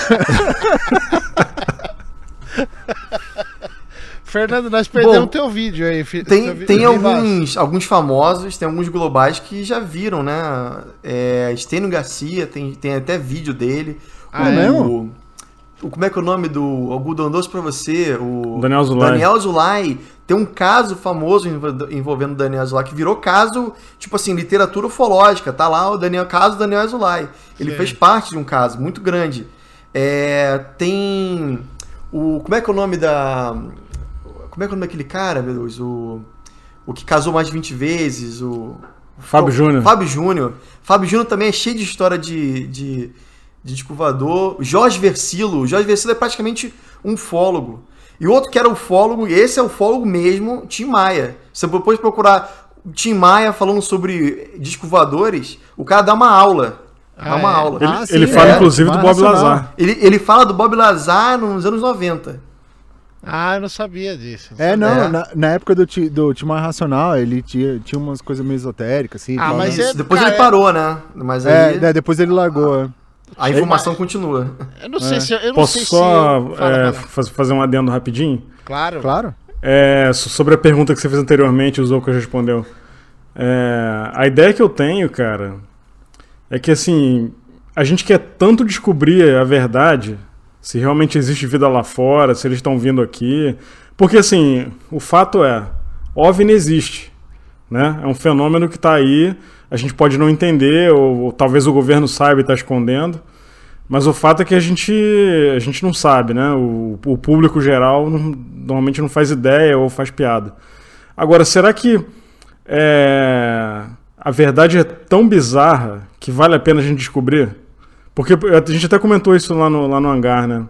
Fernando, nós perdemos Bom, teu vídeo aí. Tem, tem alguns, alguns famosos, tem alguns globais que já viram, né? É, Estênio Garcia, tem, tem até vídeo dele. Ah, é mesmo? O, o- como é que é o nome do algodão doce pra você? O Daniel Zulay. Daniel Zulay. Tem um caso famoso env- envolvendo o Daniel Zulay que virou caso, tipo assim, literatura ufológica. Tá lá o Daniel, caso do Daniel Zulay. Ele Sim. fez parte de um caso muito grande. É, tem o como é que é o nome da como é que é o nome daquele cara, meu Deus, o o que casou mais de 20 vezes, o Fábio Júnior. Fábio Júnior. Fábio Júnior também é cheio de história de, de, de disco voador. Jorge Versilo. Jorge Versilo é praticamente um fólogo. E outro que era ufólogo, e esse é ufólogo mesmo, Tim Maia. Você depois procurar Tim Maia falando sobre disco voadores, o cara dá uma aula. Dá Ah, uma é? aula. Ele, Ah, sim, ele fala, é. inclusive, do Mas Bob. Lazar. Ele, ele fala do Bob Lazar nos anos 90. Ah, eu não sabia disso. É, não, É. Na, na época do, Ti- do Timar Racional, ele tinha, tinha umas coisas meio esotéricas, assim. Ah, mas né? é- Depois cara, ele parou, né? Mas É, aí né, depois ele largou. é. a informação continua. Eu não sei É. se eu não Posso sei só se fala, é, fala. faz- fazer um adendo rapidinho? Claro. Claro. É, so- sobre a pergunta que você fez anteriormente, o Zoucas respondeu. É, a ideia que eu tenho, cara, é que assim, a gente quer tanto descobrir a verdade, se realmente existe vida lá fora, se eles estão vindo aqui. Porque assim, o fato é, OVNI existe. Né? É um fenômeno que está aí, a gente pode não entender, ou, ou talvez o governo saiba e está escondendo. Mas o fato é que a gente, a gente não sabe, né? O, o público geral não- normalmente não faz ideia ou faz piada. Agora, será que é, a verdade é tão bizarra que vale a pena a gente descobrir? Porque a gente até comentou isso lá no, lá no hangar, né?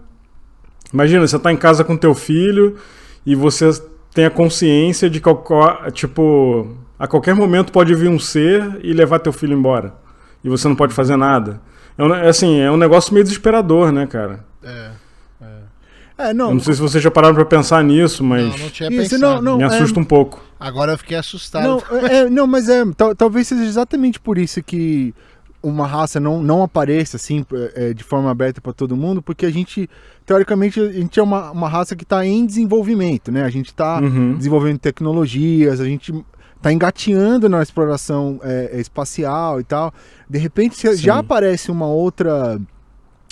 Imagina, você tá em casa com teu filho e você tem a consciência de que, tipo, a qualquer momento pode vir um ser e levar teu filho embora. E você não pode fazer nada. É, um, é assim, é um negócio meio desesperador, né, cara? É. É, Eu não. não sei se vocês já pararam pra pensar nisso, mas Não, não tinha Isso, pensado. não, não. me é- assusta um pouco. Agora eu fiquei assustado. Não, é, não, mas é, tal- talvez seja exatamente por isso que uma raça não, não apareça assim é, de forma aberta para todo mundo, porque a gente, teoricamente, a gente é uma, uma raça que está em desenvolvimento, né? A gente está Uhum. desenvolvendo tecnologias, a gente está engateando na exploração é, é, espacial e tal. De repente, se Sim. já aparece uma outra,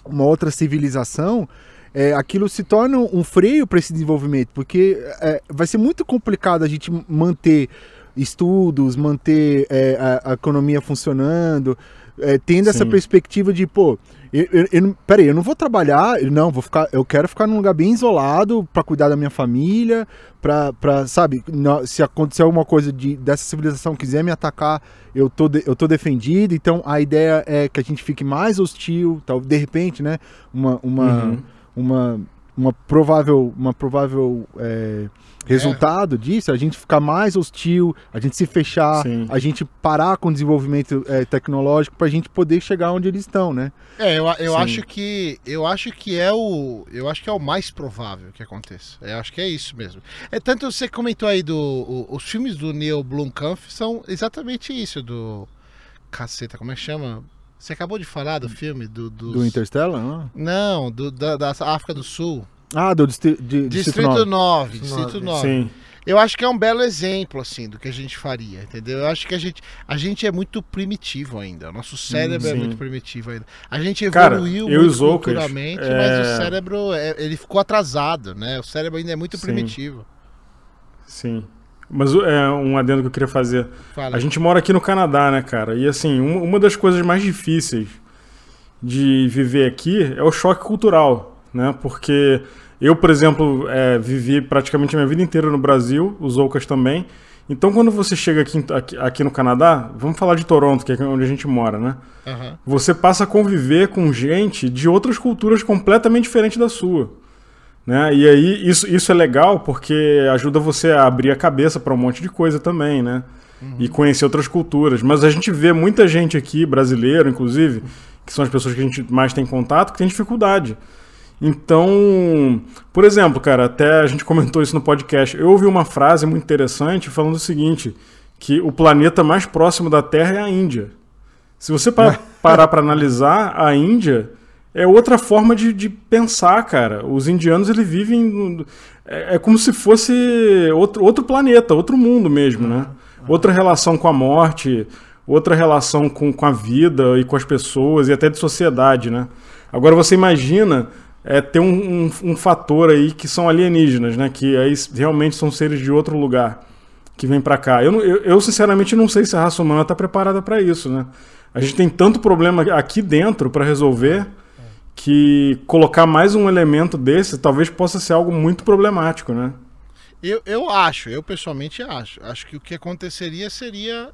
uma outra civilização, é, aquilo se torna um freio para esse desenvolvimento, porque é, vai ser muito complicado a gente manter estudos, manter é, a, a economia funcionando, é, tendo essa Sim. perspectiva de, pô, eu, eu, eu, peraí, eu não vou trabalhar, não, vou ficar, eu quero ficar num lugar bem isolado para cuidar da minha família, pra, pra sabe, se acontecer alguma coisa de, dessa civilização quiser me atacar, eu tô, de- eu tô defendido, então a ideia é que a gente fique mais hostil, tal, de repente, né, uma, uma, Uhum. uma, uma provável, uma provável é, resultado disso, é a gente ficar mais hostil, a gente se fechar, Sim. a gente parar com o desenvolvimento é, tecnológico para a gente poder chegar onde eles estão, né? É, eu, eu Sim. acho que eu acho que é o eu acho que é o mais provável que aconteça. Eu acho que é isso mesmo. É tanto você comentou aí do o- os filmes do Neil Blomkamp são exatamente isso do caceta, como é que chama? Você acabou de falar do filme do dos- Do Interstellar, não? Não, do, da, da África do Sul. Ah, do Distri de, Distrito Distrito 9. 9, Distrito Distrito nove. 9. Sim. Eu acho que é um belo exemplo, assim, do que a gente faria, entendeu? Eu acho que a gente, a gente é muito primitivo ainda. O nosso cérebro é sim. muito primitivo ainda. A gente Cara, evoluiu eu e muito culturalmente, é- mas o cérebro, é- ele ficou atrasado, né? O cérebro ainda é muito Sim. primitivo. Sim. Mas é um adendo que eu queria fazer. Fala. A gente mora aqui no Canadá, né, cara? E assim, uma, uma das coisas mais difíceis de viver aqui é o choque cultural, né? Porque eu, por exemplo, é, vivi praticamente a minha vida inteira no Brasil, os Ocas também. Então, quando você chega aqui, aqui, aqui no Canadá, vamos falar de Toronto, que é onde a gente mora, né? Aham. você passa a conviver com gente de outras culturas completamente diferentes da sua. Né? E aí isso, isso é legal porque ajuda você a abrir a cabeça para um monte de coisa também, né? E conhecer outras culturas. Mas a gente vê muita gente aqui, brasileiro inclusive, que são as pessoas que a gente mais tem contato, que tem dificuldade. Então, por exemplo, cara, até a gente comentou isso no podcast. Eu ouvi uma frase muito interessante falando o seguinte: que o planeta mais próximo da Terra é a Índia. Se você pa- parar para analisar, a Índia é outra forma de, de pensar, cara. Os indianos eles vivem. É, é como se fosse outro, outro planeta, outro mundo mesmo, né? Outra relação com a morte, outra relação com, com a vida e com as pessoas e até de sociedade, né? Agora você imagina é, ter um, um, um, fator aí que são alienígenas, né? Que aí realmente são seres de outro lugar que vêm para cá. Eu, eu, eu, sinceramente não sei se a raça humana está preparada para isso, né? A gente tem tanto problema aqui dentro para resolver que colocar mais um elemento desse talvez possa ser algo muito problemático, né? Eu, eu acho, eu pessoalmente acho. Acho que o que aconteceria seria.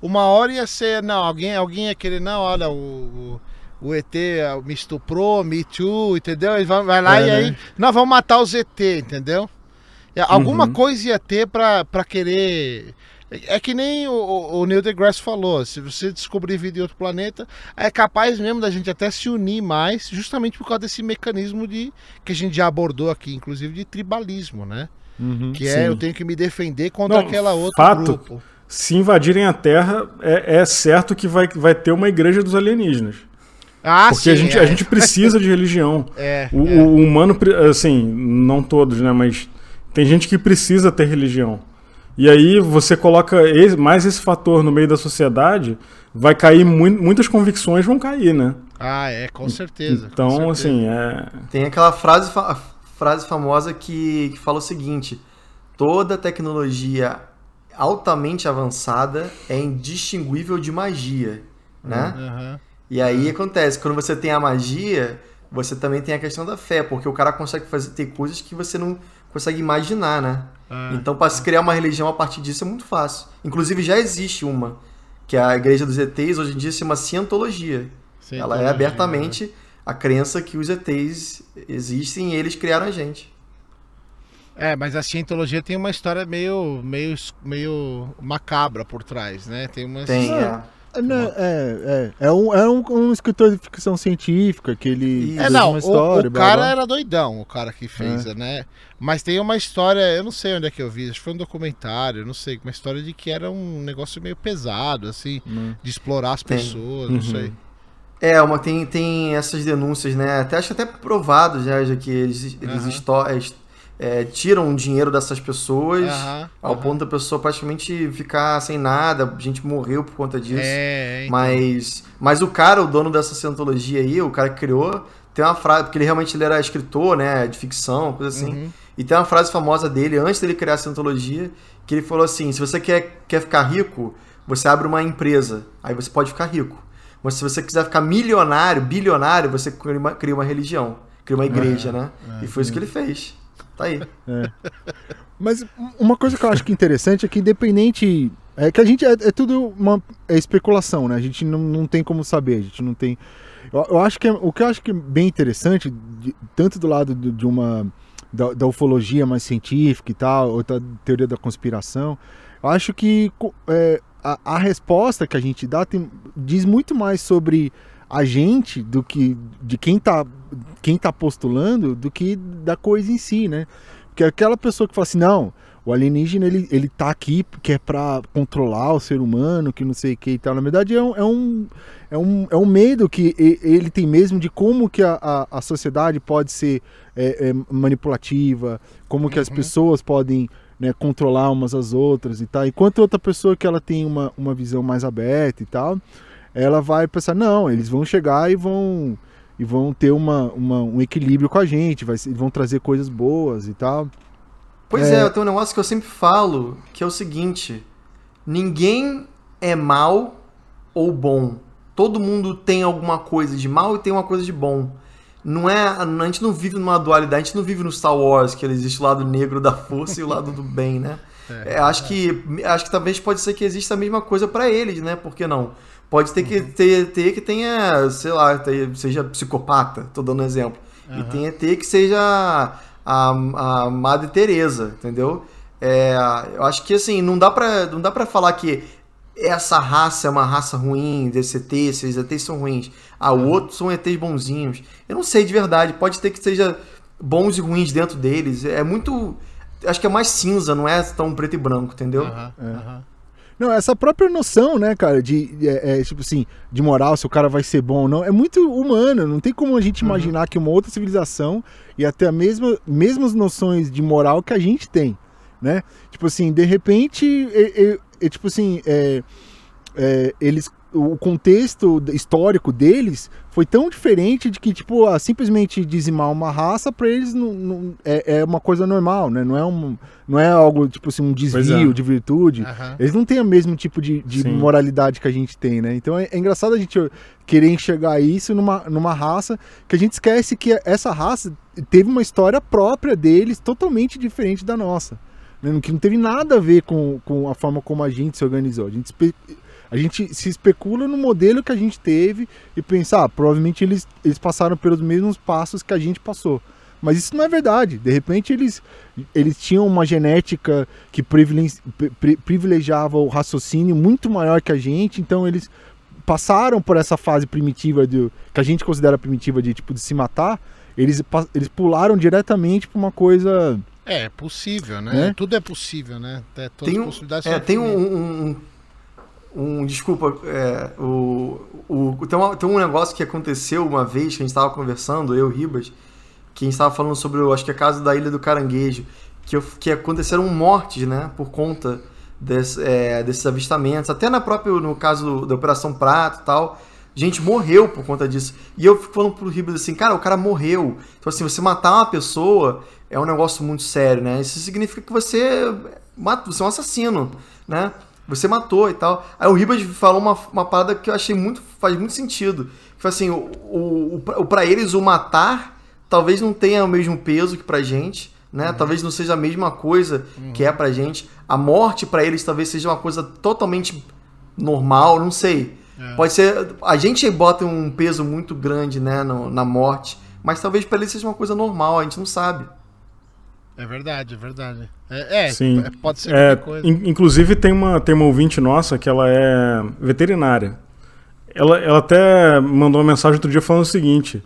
Uma hora ia ser. Não, alguém, alguém ia querer, não, olha, o, o, ET me estuprou, me too, entendeu? Ele vai, vai lá é, e aí. Né? Não, vamos matar os ET, entendeu? Alguma uhum. coisa ia ter pra querer. É que nem o, o Neil deGrasse falou: se você descobrir vida em outro planeta, é capaz mesmo da gente até se unir mais, justamente por causa desse mecanismo de que a gente já abordou aqui, inclusive de tribalismo, né? Uhum, que é sim. eu tenho que me defender contra Não, aquela outra fato, grupo. Se invadirem a Terra, é, é, certo que vai, vai ter uma igreja dos alienígenas. Ah, Porque sim, a, gente, é. a gente precisa de religião. É, o, é. o humano, assim, não todos, né? Mas tem gente que precisa ter religião. E aí você coloca mais esse fator no meio da sociedade, vai cair mu muitas convicções vão cair, né? Ah, é, com certeza. Então, com certeza. assim, é. Tem aquela frase, fa frase famosa que, que fala o seguinte: toda tecnologia altamente avançada é indistinguível de magia, né? Uhum. E aí uhum. acontece, quando você tem a magia, você também tem a questão da fé, porque o cara consegue fazer ter coisas que você não consegue imaginar, né? Ah, então, para se criar uma religião a partir disso é muito fácil. Inclusive, já existe uma, que é a Igreja dos ETs, hoje em dia se chama Cientologia. Cientologia Ela é abertamente né? a crença que os ETs existem e eles criaram a gente. É, mas a cientologia tem uma história meio, meio, meio macabra por trás, né? Tem umas. Tem, é. É, né, é, é, é, um, é um, um, escritor de ficção científica que ele é, não, uma história. O, o cara blá, era doidão, o cara que fez, é. né? Mas tem uma história, eu não sei onde é que eu vi, acho que foi um documentário, não sei, uma história de que era um negócio meio pesado, assim, hum. de explorar as pessoas, não uhum. sei. É, uma, tem, tem essas denúncias, né? Até acho até provado já, já que eles, eles uhum é, tiram o dinheiro dessas pessoas uhum, ao uhum. ponto da pessoa praticamente ficar sem nada, a gente morreu por conta disso. É, então. mas, mas o cara, o dono dessa cientologia aí, o cara que criou, tem uma frase, porque ele realmente ele era escritor, né, de ficção, coisa assim. Uhum. E tem uma frase famosa dele, antes dele criar a cientologia, que ele falou assim: se você quer, quer ficar rico, você abre uma empresa, aí você pode ficar rico. Mas se você quiser ficar milionário, bilionário, você cria uma, cria uma religião, cria uma igreja, é, né? É, e foi isso que ele fez. Tá aí. É. Mas uma coisa que eu acho que é interessante é que independente. É que a gente. É, é tudo uma é especulação, né? A gente não, não tem como saber. A gente não tem. Eu, eu acho que é, o que eu acho que é bem interessante, de, tanto do lado de, de uma. Da, da, ufologia mais científica e tal, ou da teoria da conspiração, eu acho que é, a, a, resposta que a gente dá tem, diz muito mais sobre a gente do que de quem está quem tá postulando do que da coisa em si, né? Porque aquela pessoa que fala assim, não, o alienígena ele, ele tá aqui porque é para controlar o ser humano, que não sei o que e tal. Na verdade é um, é um, é um, é um medo que ele tem mesmo de como que a, a, a sociedade pode ser é, é, manipulativa, como que as uhum. pessoas podem né, controlar umas às outras e tal. Enquanto outra pessoa que ela tem uma, uma visão mais aberta e tal, ela vai pensar, não, eles vão chegar e vão e vão ter uma, uma um equilíbrio com a gente, vai, vão trazer coisas boas e tal. Pois é, é, tem um negócio que eu sempre falo, que é o seguinte, ninguém é mal ou bom. Todo mundo tem alguma coisa de mal e tem uma coisa de bom. Não é, a gente não vive numa dualidade, a gente não vive no Star Wars, que existe o lado negro da força e o lado do bem, né? É, é, acho, que, acho que talvez pode ser que exista a mesma coisa para eles, né? Por que não? Pode ter que uhum. ter, ter que tenha, sei lá, ter, seja psicopata, tô dando um exemplo. Uhum. E tenha ter que seja a, a Madre Teresa, entendeu? É, eu acho que assim, não dá pra, não dá pra falar que essa raça é uma raça ruim, desse ET, esses ETs são ruins. Ah, o uhum. outro são ETs bonzinhos. Eu não sei de verdade, pode ter que seja bons e ruins dentro deles. É muito. Acho que é mais cinza, não é tão preto e branco, entendeu? Uhum. É. Não, essa própria noção, né, cara, de, é, é, tipo assim, de moral, se o cara vai ser bom ou não, é muito humana. Não tem como a gente uhum. imaginar que uma outra civilização ia ter a mesma, mesmas noções de moral que a gente tem, né? Tipo assim, de repente, é, é, é tipo assim, é, eles o contexto histórico deles foi tão diferente de que, tipo, ah, simplesmente dizimar uma raça para eles não, não, é, é uma coisa normal, né? Não é, um, não é algo, tipo assim, um desvio é. de virtude. Aham. Eles não têm o mesmo tipo de, de moralidade que a gente tem, né? Então é, é engraçado a gente querer enxergar isso numa, numa raça que a gente esquece que essa raça teve uma história própria deles totalmente diferente da nossa. Né? Que não teve nada a ver com, com a forma como a gente se organizou. A gente, a gente se especula no modelo que a gente teve e pensa, ah, provavelmente eles, eles passaram pelos mesmos passos que a gente passou. Mas isso não é verdade. De repente eles, eles tinham uma genética que privile- pri- privilegiava o raciocínio muito maior que a gente, então eles passaram por essa fase primitiva do que a gente considera primitiva de tipo de se matar, eles, eles pularam diretamente para uma coisa É, é possível, né? Né? Tudo é possível, né? Até todas Tem as possibilidades é, tem um, infinitas. um, um- desculpa, é, o, o, tem, uma- tem um negócio que aconteceu uma vez que a gente estava conversando, eu e Ribas, que a gente estava falando sobre, acho que é a casa da Ilha do Caranguejo, que, que aconteceram mortes, né, por conta desse- é, desses avistamentos, até na própria, no caso do- da Operação Prato e tal, gente morreu por conta disso. E eu fico falando pro Ribas assim, cara, o cara morreu. Então assim, você matar uma pessoa é um negócio muito sério, né? Isso significa que você mata, você é um assassino, né? Você matou e tal. Aí o Ribas falou uma, uma parada que eu achei muito. faz muito sentido. Foi assim, o, o, o, pra- pra eles o matar talvez não tenha o mesmo peso que pra gente, né? Talvez não seja a mesma coisa que é pra gente. A morte pra eles talvez seja uma coisa totalmente normal, não sei. É. Pode ser. A gente bota um peso muito grande, né, no- na morte, mas talvez pra eles seja uma coisa normal, a gente não sabe. É verdade, é verdade. É, é, Sim. é, pode ser É, qualquer coisa. in- inclusive tem uma, tem uma ouvinte nossa que ela é veterinária. Ela, ela até mandou uma mensagem outro dia falando o seguinte.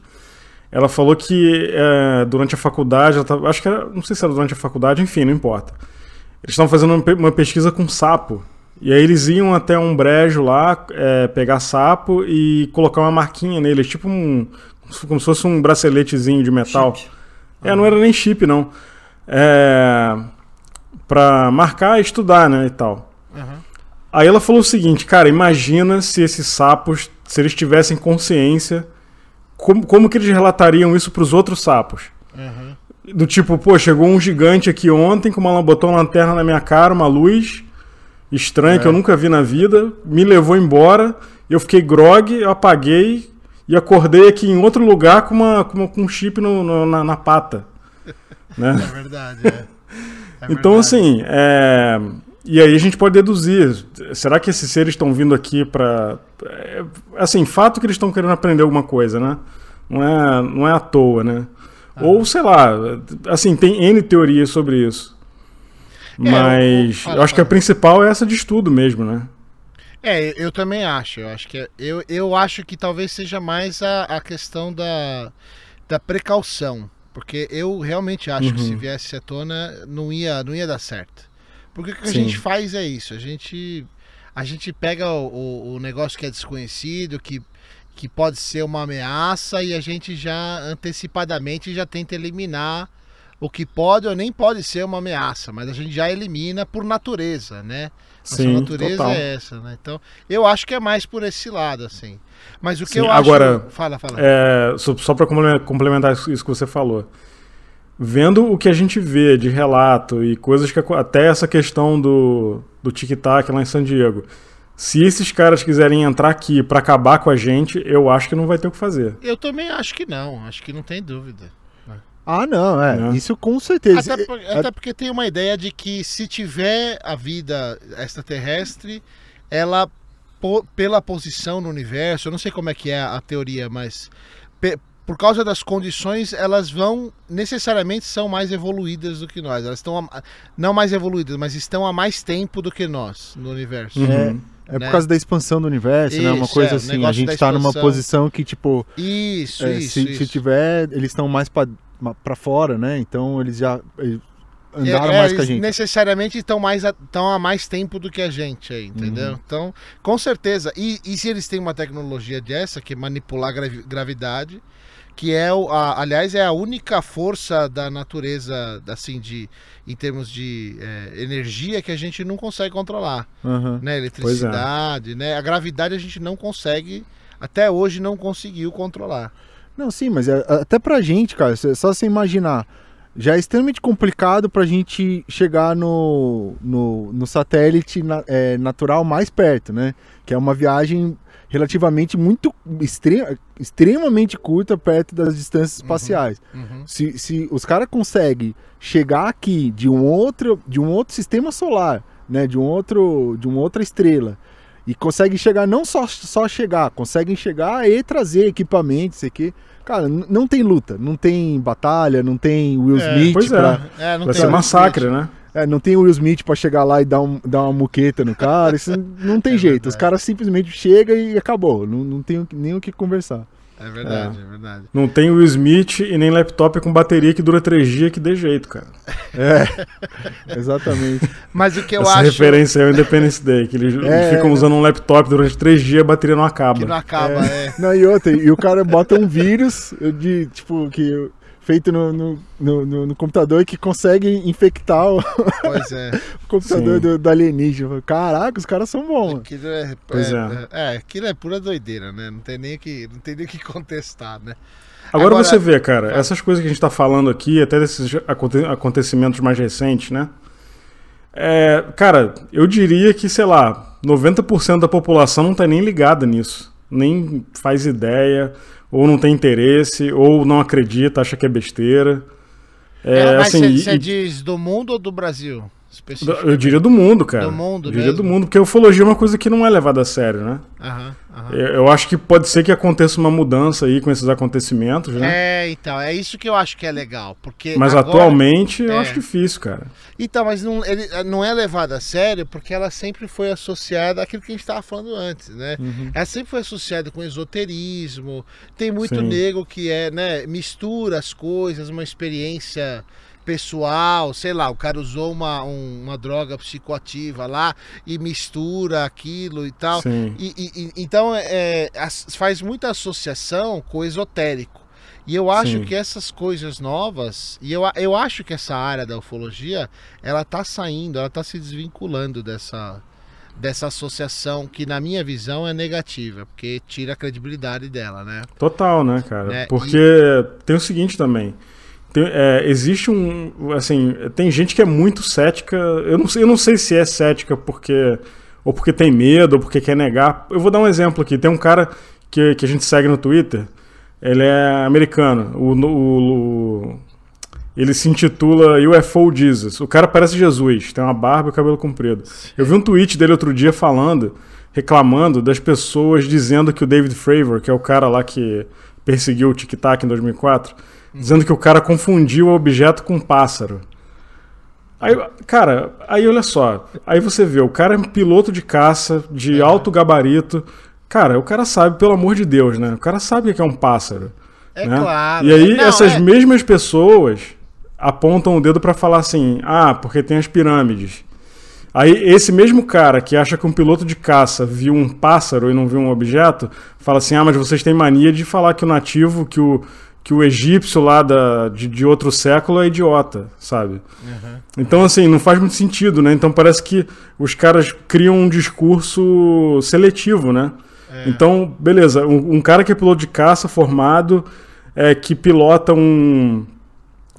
Ela falou que é, durante a faculdade, ela tava- acho que era, não sei se era durante a faculdade, enfim, não importa. Eles estavam fazendo uma, pe- uma pesquisa com sapo. E aí eles iam até um brejo lá, é, pegar sapo e colocar uma marquinha nele, tipo um. como se fosse um braceletezinho de metal. Chip. É, não era nem chip, não. É. Pra marcar e estudar, né? E tal. Aham. Aí ela falou o seguinte, cara, imagina se esses sapos, se eles tivessem consciência, como, como que eles relatariam isso pros outros sapos? Aham. Do tipo, pô, chegou um gigante aqui ontem com uma botou uma lanterna na minha cara, uma luz estranha que eu nunca vi na vida, me levou embora, eu fiquei grog, eu apaguei e acordei aqui em outro lugar com, uma, com, uma- com um chip no- no- na, na pata. Né? É verdade, é. É Então, verdade. assim, é, e aí a gente pode deduzir: será que esses seres estão vindo aqui para. Assim, fato que eles estão querendo aprender alguma coisa, né? Não é, não é à toa, né? Ah. Ou sei lá, assim, tem N teorias sobre isso. É, Mas o- fala, eu acho que a principal é essa de estudo mesmo, né? É, eu também acho. Eu acho que, é- eu, eu acho que talvez seja mais a, a questão da, da precaução. Porque eu realmente acho que Uhum. se viesse à tona, não ia, não ia dar certo. Porque o que a Sim. gente faz é isso. A gente, a gente pega o, o- o negócio que é desconhecido, que, que pode ser uma ameaça, e a gente já antecipadamente já tenta eliminar o que pode ou nem pode ser uma ameaça, mas a gente já elimina por natureza, né? Nossa Sim, natureza total. é essa, né? Então, eu acho que é mais por esse lado, assim. Mas o que Sim, eu acho. agora, Fala, fala. É, só só para complementar isso que você falou. Vendo o que a gente vê de relato e coisas que até essa questão do, do tic-tac lá em San Diego. Se esses caras quiserem entrar aqui para acabar com a gente, eu acho que não vai ter o que fazer. Eu também acho que não, acho que não tem dúvida. Ah, não, é. Né? Isso com certeza. Até, por- até porque tem uma ideia de que se tiver a vida extraterrestre, ela, po- pela posição no universo, eu não sei como é que é a teoria, mas pe- por causa das condições, elas vão necessariamente são mais evoluídas do que nós. Elas estão a- não mais evoluídas, mas estão há mais tempo do que nós no universo. Uhum. É por né? causa da expansão do universo, né? Uma Isso, coisa é, assim. A gente da tá numa posição que, tipo, Isso, é, isso, se, isso. se tiver, eles estão mais pra, pra fora, né? Então eles já eles andaram É, é, mais que a gente. necessariamente estão mais estão há mais tempo do que a gente aí, entendeu? Uhum. Então, com certeza. E, e se eles têm uma tecnologia dessa, que é manipular gravi- gravidade, que é, o, a, aliás, é a única força da natureza, assim, de, em termos de é, energia que a gente não consegue controlar. Aham. Né? é. Eletricidade, né? A gravidade a gente não consegue, até hoje não conseguiu controlar. Não, sim, mas é, até pra gente, cara, é só você imaginar. Já é extremamente complicado pra gente chegar no, no, no satélite na- é, natural mais perto, né? Que é uma viagem relativamente muito extre- extremamente curta perto das distâncias espaciais. Uhum. Se, se os caras conseguem chegar aqui de um outro de um outro sistema solar, né, de um outro de uma outra estrela e conseguem chegar não só só chegar, conseguem chegar e trazer equipamentos, isso aqui. Cara, não tem luta, não tem batalha, não tem Will É, Smith pois é. pra, É, não Vai tem ser massacre, limite. né? é, não tem Will Smith pra chegar lá e dar, um, dar uma muqueta no cara, isso não tem É jeito. Os verdade. caras simplesmente chegam e acabou, não, não tem o nem o que conversar. É verdade, é, verdade. Não tem Will Smith e nem laptop com bateria que dura três dias que dê jeito, cara. É, exatamente. Mas o que eu Essa acho referência é o Independence Day, que eles É, ficam é. usando um laptop durante três dias e a bateria não acaba. que não acaba, é. Não, e outra, e o cara bota um vírus de, tipo, que feito no, no, no, no- no computador que consegue infectar o Pois é. computador Sim. do, do alienígena. Caraca, os caras são bons. mano. Aquilo é, Pois é, é. é, aquilo é pura doideira, né? Não tem nem o que, não tem nem o que contestar, né? Agora, Agora- você vê, cara, essas coisas que a gente tá falando aqui, até desses aconte- acontecimentos mais recentes, né? É, cara, eu diria que, sei lá, 90% da população não tá nem ligada nisso. Nem faz ideia, ou não tem interesse, ou não acredita, acha que é besteira. É, mas assim, você e- diz do mundo ou do Brasil? Eu diria do mundo, cara. Do mundo eu diria mesmo? do mundo, porque a ufologia é uma coisa que não é levada a sério, né? Aham, aham. Eu eu acho que pode ser que aconteça uma mudança aí com esses acontecimentos, né? É, então, é isso que eu acho que é legal, porque Mas agora- atualmente eu é. acho difícil, cara. Então, mas não, ele, não é levada a sério porque ela sempre foi associada àquilo que a gente estava falando antes, né? Uhum. Ela sempre foi associada com esoterismo. Tem muito Sim. nego que é, né, mistura as coisas, uma experiência pessoal, sei lá, o cara usou uma, um- uma droga psicoativa lá e mistura aquilo e tal. E, e- e- então é, as- faz muita associação com o esotérico. E eu acho Sim. que essas coisas novas, e eu, eu acho que essa área da ufologia, ela tá saindo, ela tá se desvinculando dessa, dessa associação que na minha visão é negativa, porque tira a credibilidade dela, né? Total, né, cara? Né, Porque tem o seguinte também. Tem- é, existe um. Assim, tem gente que é muito cética. Eu não, eu não sei se é cética porque. Ou porque tem medo, ou porque quer negar. Eu vou dar um exemplo aqui. Tem um cara que, que a gente segue no Twitter. Ele é americano. O, o- o- ele se intitula UFO Jesus. O cara parece Jesus, tem uma barba e cabelo comprido. Eu vi um tweet dele outro dia falando, reclamando das pessoas dizendo que o David Fravor, que é o cara lá que perseguiu o Tic Tac em 2004, dizendo que o cara confundiu o objeto com um pássaro. Aí, cara, aí olha só, aí você vê, o cara é um piloto de caça, de alto gabarito. Cara, o cara sabe, pelo amor de Deus, né? O cara sabe o que é um pássaro. É né? claro. E aí Não, essas é- mesmas pessoas apontam o dedo pra falar assim: "Ah, porque tem as pirâmides". Aí esse mesmo cara que acha que um piloto de caça viu um pássaro e não viu um objeto, fala assim: "Ah, mas vocês têm mania de falar que o nativo, que o que o egípcio lá da, de, de outro século é idiota, sabe? Então, assim, não faz muito sentido, né? Então parece que os caras criam um discurso seletivo, né? Então, beleza, um, um cara que é piloto de caça formado, é, que pilota um,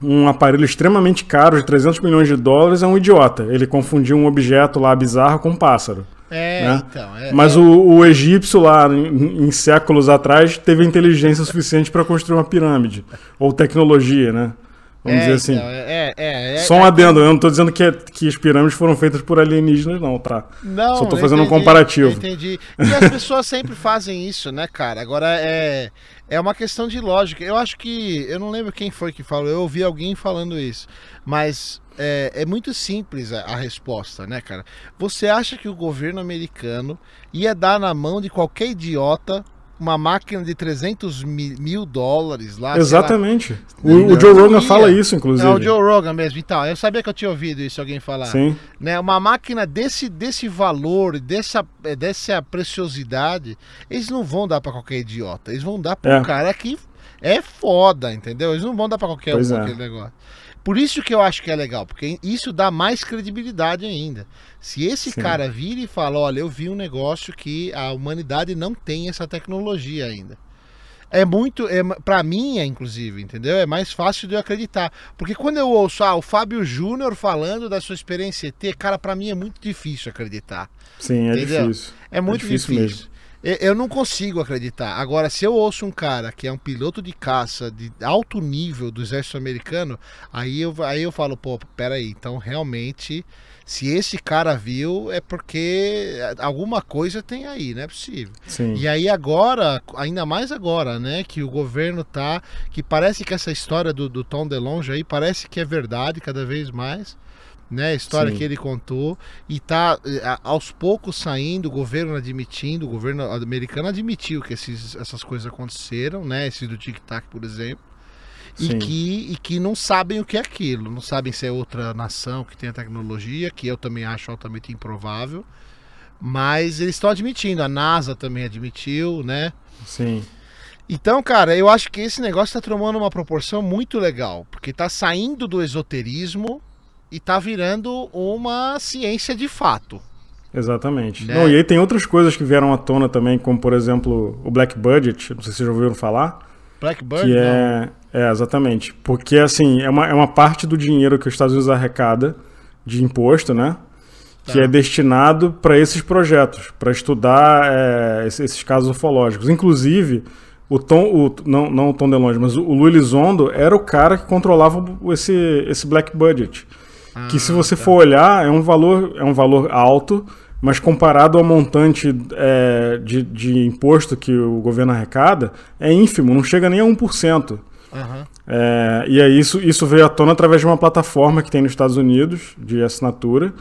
um aparelho extremamente caro, de 300 milhões de dólares, é um idiota. Ele confundiu um objeto lá bizarro com um pássaro. É, né? então. É, Mas é- o, o egípcio lá, em, em séculos atrás, teve inteligência suficiente para construir uma pirâmide. Ou tecnologia, né? Vamos é, dizer assim. então, é, é, é, Só um adendo, eu não tô dizendo que, é- que as pirâmides foram feitas por alienígenas, não, tá? Não, Só tô eu fazendo um entendi, comparativo. eu Entendi. E as pessoas sempre fazem isso, né, cara? Agora é, é uma questão de lógica. Eu acho que. Eu não lembro quem foi que falou, eu ouvi alguém falando isso. Mas é, é muito simples a, a resposta, né, cara? Você acha que o governo americano ia dar na mão de qualquer idiota uma máquina de 300 mi- mil dólares lá? lá, Exatamente. Não, O, o Joe Rogan fala isso, inclusive. É o Joe Rogan mesmo. Então, eu sabia que eu tinha ouvido isso alguém falar Sim. né, uma máquina desse, desse valor, dessa, dessa preciosidade, eles não vão dar para qualquer idiota. Eles vão dar para um É. cara que É foda, entendeu? Eles não vão dar pra qualquer Pois um é. aquele negócio. Por isso que eu acho que é legal, porque isso dá mais credibilidade ainda. Se esse Sim. cara vira e fala, olha, eu vi um negócio que a humanidade não tem essa tecnologia ainda. É muito, é, para mim, é, inclusive, entendeu? É mais fácil de eu acreditar. Porque quando eu ouço ah, o Fábio Júnior falando da sua experiência ET, cara, pra mim é muito difícil acreditar. Sim, é Entendeu? difícil. É muito difícil difícil. Eu, não consigo acreditar. Agora, se eu ouço um cara que é um piloto de caça de alto nível do exército americano, aí eu, aí eu falo, pô, peraí, então realmente, se esse cara viu, é porque alguma coisa tem aí, não é possível. Sim. E aí agora, ainda mais agora, né, que o governo tá, que parece que essa história do, do Tom DeLonge aí parece que é verdade cada vez mais, né, a história Sim. que ele contou e tá eh, aos poucos saindo, o governo admitindo, o governo americano admitiu que esses, essas coisas aconteceram, né, esse do Tic Tac, por exemplo. E Sim. que, e que não sabem o que é aquilo, não sabem se é outra nação que tem a tecnologia, que eu também acho altamente improvável. Mas eles estão admitindo, a NASA também admitiu, né? Sim. Então, cara, eu acho que esse negócio tá tomando uma proporção muito legal, porque tá saindo do esoterismo e tá virando uma ciência de fato. Exatamente. Né? Não, e aí tem outras coisas que vieram à tona também, como por exemplo o Black Budget, não sei se vocês já ouviram falar. Blackbird, Que não. é, é, exatamente. Porque, assim, é uma, é uma parte do dinheiro que os Estados Unidos arrecada de imposto, né? Que Tá. é destinado para esses projetos, para estudar é, esses, casos ufológicos. Inclusive, o Tom, o, não, não o Tom DeLonge, mas o, o Lu Elizondo era o cara que controlava esse, esse Black Budget. Que se Ah, você tá. for olhar, é um valor, é um valor alto, mas comparado ao montante é, de, de imposto que o governo arrecada, é ínfimo, não chega nem a 1%. Aham. É, e aí isso, isso veio à tona através de uma plataforma que tem nos Estados Unidos, de assinatura,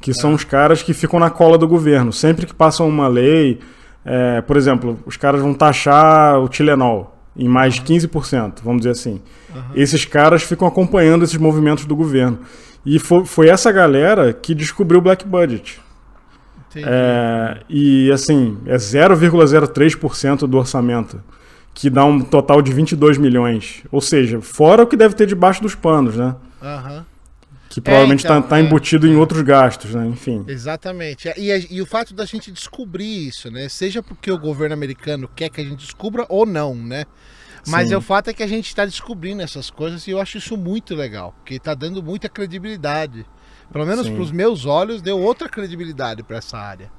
que são os caras que ficam na cola do governo. Sempre que passam uma lei, é, por exemplo, os caras vão taxar o Tilenol em mais de 15%, vamos dizer assim. Esses caras ficam acompanhando esses movimentos do governo. E foi, foi essa galera que descobriu o Black Budget. É, e assim, é 0,03% do orçamento, que dá um total de 22 milhões. Ou seja, fora o que deve ter debaixo dos panos, né? Aham. Que provavelmente está então, é. embutido em outros gastos, né? Enfim. Exatamente. E, a- e o fato da gente descobrir isso, né? Seja porque o governo americano quer que a gente descubra ou não, né? Mas Sim. é o fato é que a gente está descobrindo essas coisas e eu acho isso muito legal, porque está dando muita credibilidade. Pelo menos para os meus olhos, deu outra credibilidade para essa área,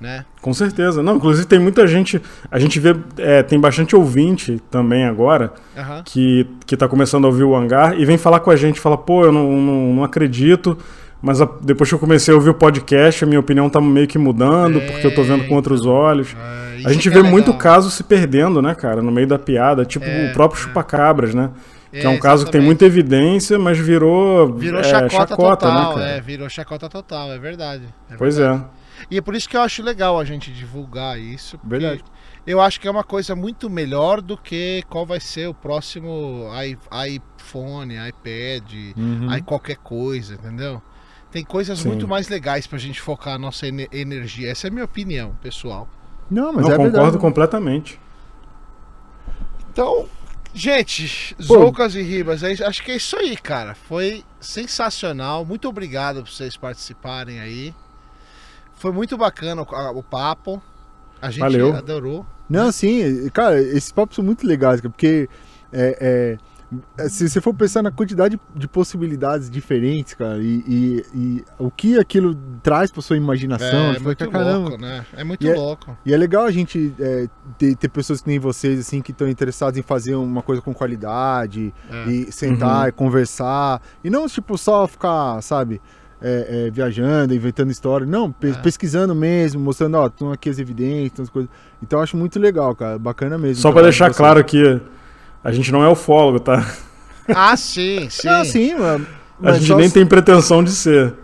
né? Com certeza. Não, inclusive tem muita gente. A gente vê. é, tem bastante ouvinte também agora Aham. que, que tá começando a ouvir o hangar e vem falar com a gente, fala, pô, eu não, não, não acredito. Mas a- depois que eu comecei a ouvir o podcast, a minha opinião tá meio que mudando, É, porque eu tô vendo com outros olhos. É, A gente que vê é muito legal. caso se perdendo, né, cara, no meio da piada. Tipo É, o próprio é. chupacabras, né? Que é, É, um caso que tem muita evidência, mas virou, Virou é, chacota, total, né, cara? é, virou chacota total, é verdade. é Pois verdade. é. E é por isso que eu acho legal a gente divulgar isso. Verdade. Eu acho que é uma coisa muito melhor do que qual vai ser o próximo iPhone, iPad, Uhum. aí qualquer coisa, entendeu? Tem coisas Sim. muito mais legais pra gente focar a nossa ene- energia. Essa é a minha opinião, pessoal. Não, mas Não, é concordo verdade. completamente. Então, gente, Zoucas e Ribas, é acho que é isso aí, cara. Foi sensacional. Muito obrigado por vocês participarem aí. Foi muito bacana o, papo. A gente Valeu. adorou. Não, sim, cara, esses papos são muito legais, porque é, é, se você for pensar na quantidade de possibilidades diferentes, cara, e, e- e o que aquilo traz pra sua imaginação, é, gente muito fica, louco, né? É muito E é- louco. E é legal a gente é, ter, ter pessoas que nem vocês, assim, que estão interessados em fazer uma coisa com qualidade, É. e sentar Uhum. e conversar, e não, tipo, só ficar, sabe, é, é, viajando, inventando história, não, pe- É. pesquisando mesmo, mostrando, ó, estão aqui as evidências, as coisas. Então eu acho muito legal, cara, bacana mesmo. Só de deixar claro que a gente não é ufólogo, tá? Ah, sim, sim. Não, sim, mano. A Mas gente só, nem tem pretensão de ser.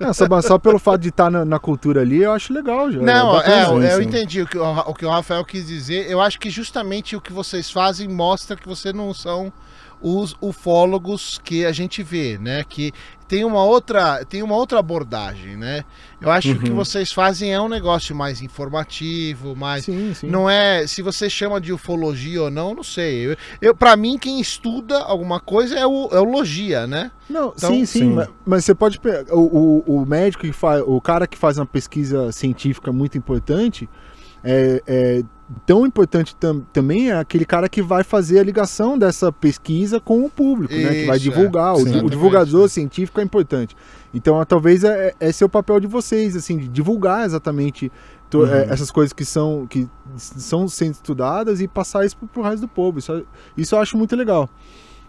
não, só, só pelo fato de estar na, na cultura ali, eu acho legal já. Não, bacana é, eu, eu entendi o que o, o que o Rafael quis dizer. Eu acho que justamente o que vocês fazem mostra que vocês não são os ufólogos que a gente vê, né? Que tem uma outra, tem uma outra abordagem, né? Eu acho que o que Uhum. vocês fazem é um negócio mais informativo, mais Sim, sim. não é se você chama de ufologia ou não, não sei. Eu, eu para mim quem estuda alguma coisa é o, é o logia, né? Não, Então, sim, sim, sim. ma- Mas, você pode pegar. O, o, o médico que faz. O cara que faz uma pesquisa científica muito importante. É, é tão importante tam- também é aquele cara que vai fazer a ligação dessa pesquisa com o público, né? Que vai Isso, é. divulgar. O, di- o Exatamente. divulgador científico é importante. Então, talvez é, é esse é o papel de vocês, assim, de divulgar exatamente to- Uhum. é, essas coisas que são, que são sendo estudadas e passar isso pro, pro resto do povo. Isso, isso eu acho muito legal.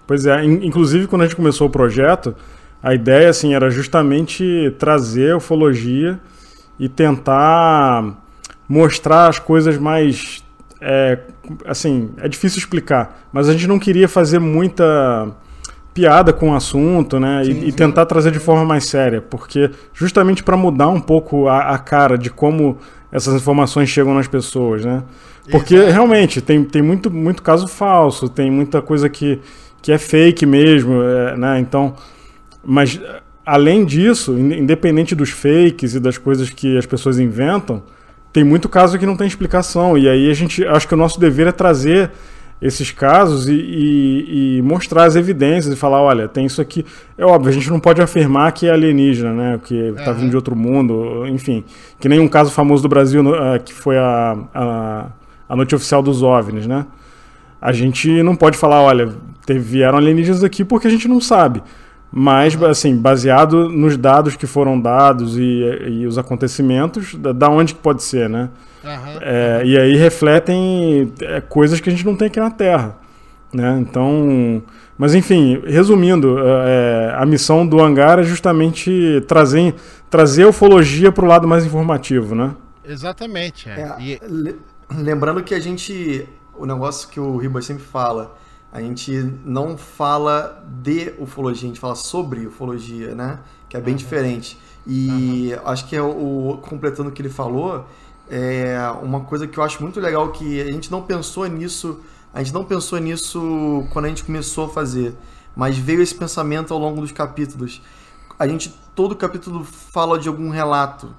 Pois é, in- inclusive quando a gente começou o projeto, a ideia assim era justamente trazer a ufologia e tentar mostrar as coisas mais é, assim, é difícil explicar, mas a gente não queria fazer muita piada com o assunto, né? E, e tentar trazer de forma mais séria, porque justamente para mudar um pouco a, a cara de como essas informações chegam nas pessoas, né? Porque Exato. realmente tem, tem muito, muito caso falso, tem muita coisa que, que é fake mesmo, é, né? Então, mas além disso, in- independente dos fakes e das coisas que as pessoas inventam, tem muito caso que não tem explicação. E aí a gente, acho que o nosso dever é trazer esses casos e, e- e mostrar as evidências e falar, olha, tem isso aqui. É óbvio, a gente não pode afirmar que é alienígena, né? Que está vindo de outro mundo, enfim. Que nem um caso famoso do Brasil, ah, que foi a, a, a noite oficial dos OVNIs, né? A gente não pode falar, olha, teve- vieram alienígenas aqui porque a gente não sabe. Mas, assim, baseado nos dados que foram dados e, e os acontecimentos, da, da onde que pode ser, né? Aham. É, e aí refletem é, coisas que a gente não tem aqui na Terra, né? Então, mas enfim, resumindo, é, a missão do hangar é justamente trazer, trazer a ufologia para o lado mais informativo, né? Exatamente. é. É, E- le- lembrando que a gente. O negócio que o Ribas sempre fala, a gente não fala de ufologia, a gente fala sobre ufologia, né? Que é bem diferente. E acho que é o, o- completando o que ele falou, é uma coisa que eu acho muito legal que a gente não pensou nisso, a gente não pensou nisso quando a gente começou a fazer, mas veio esse pensamento ao longo dos capítulos. A gente todo capítulo fala de algum relato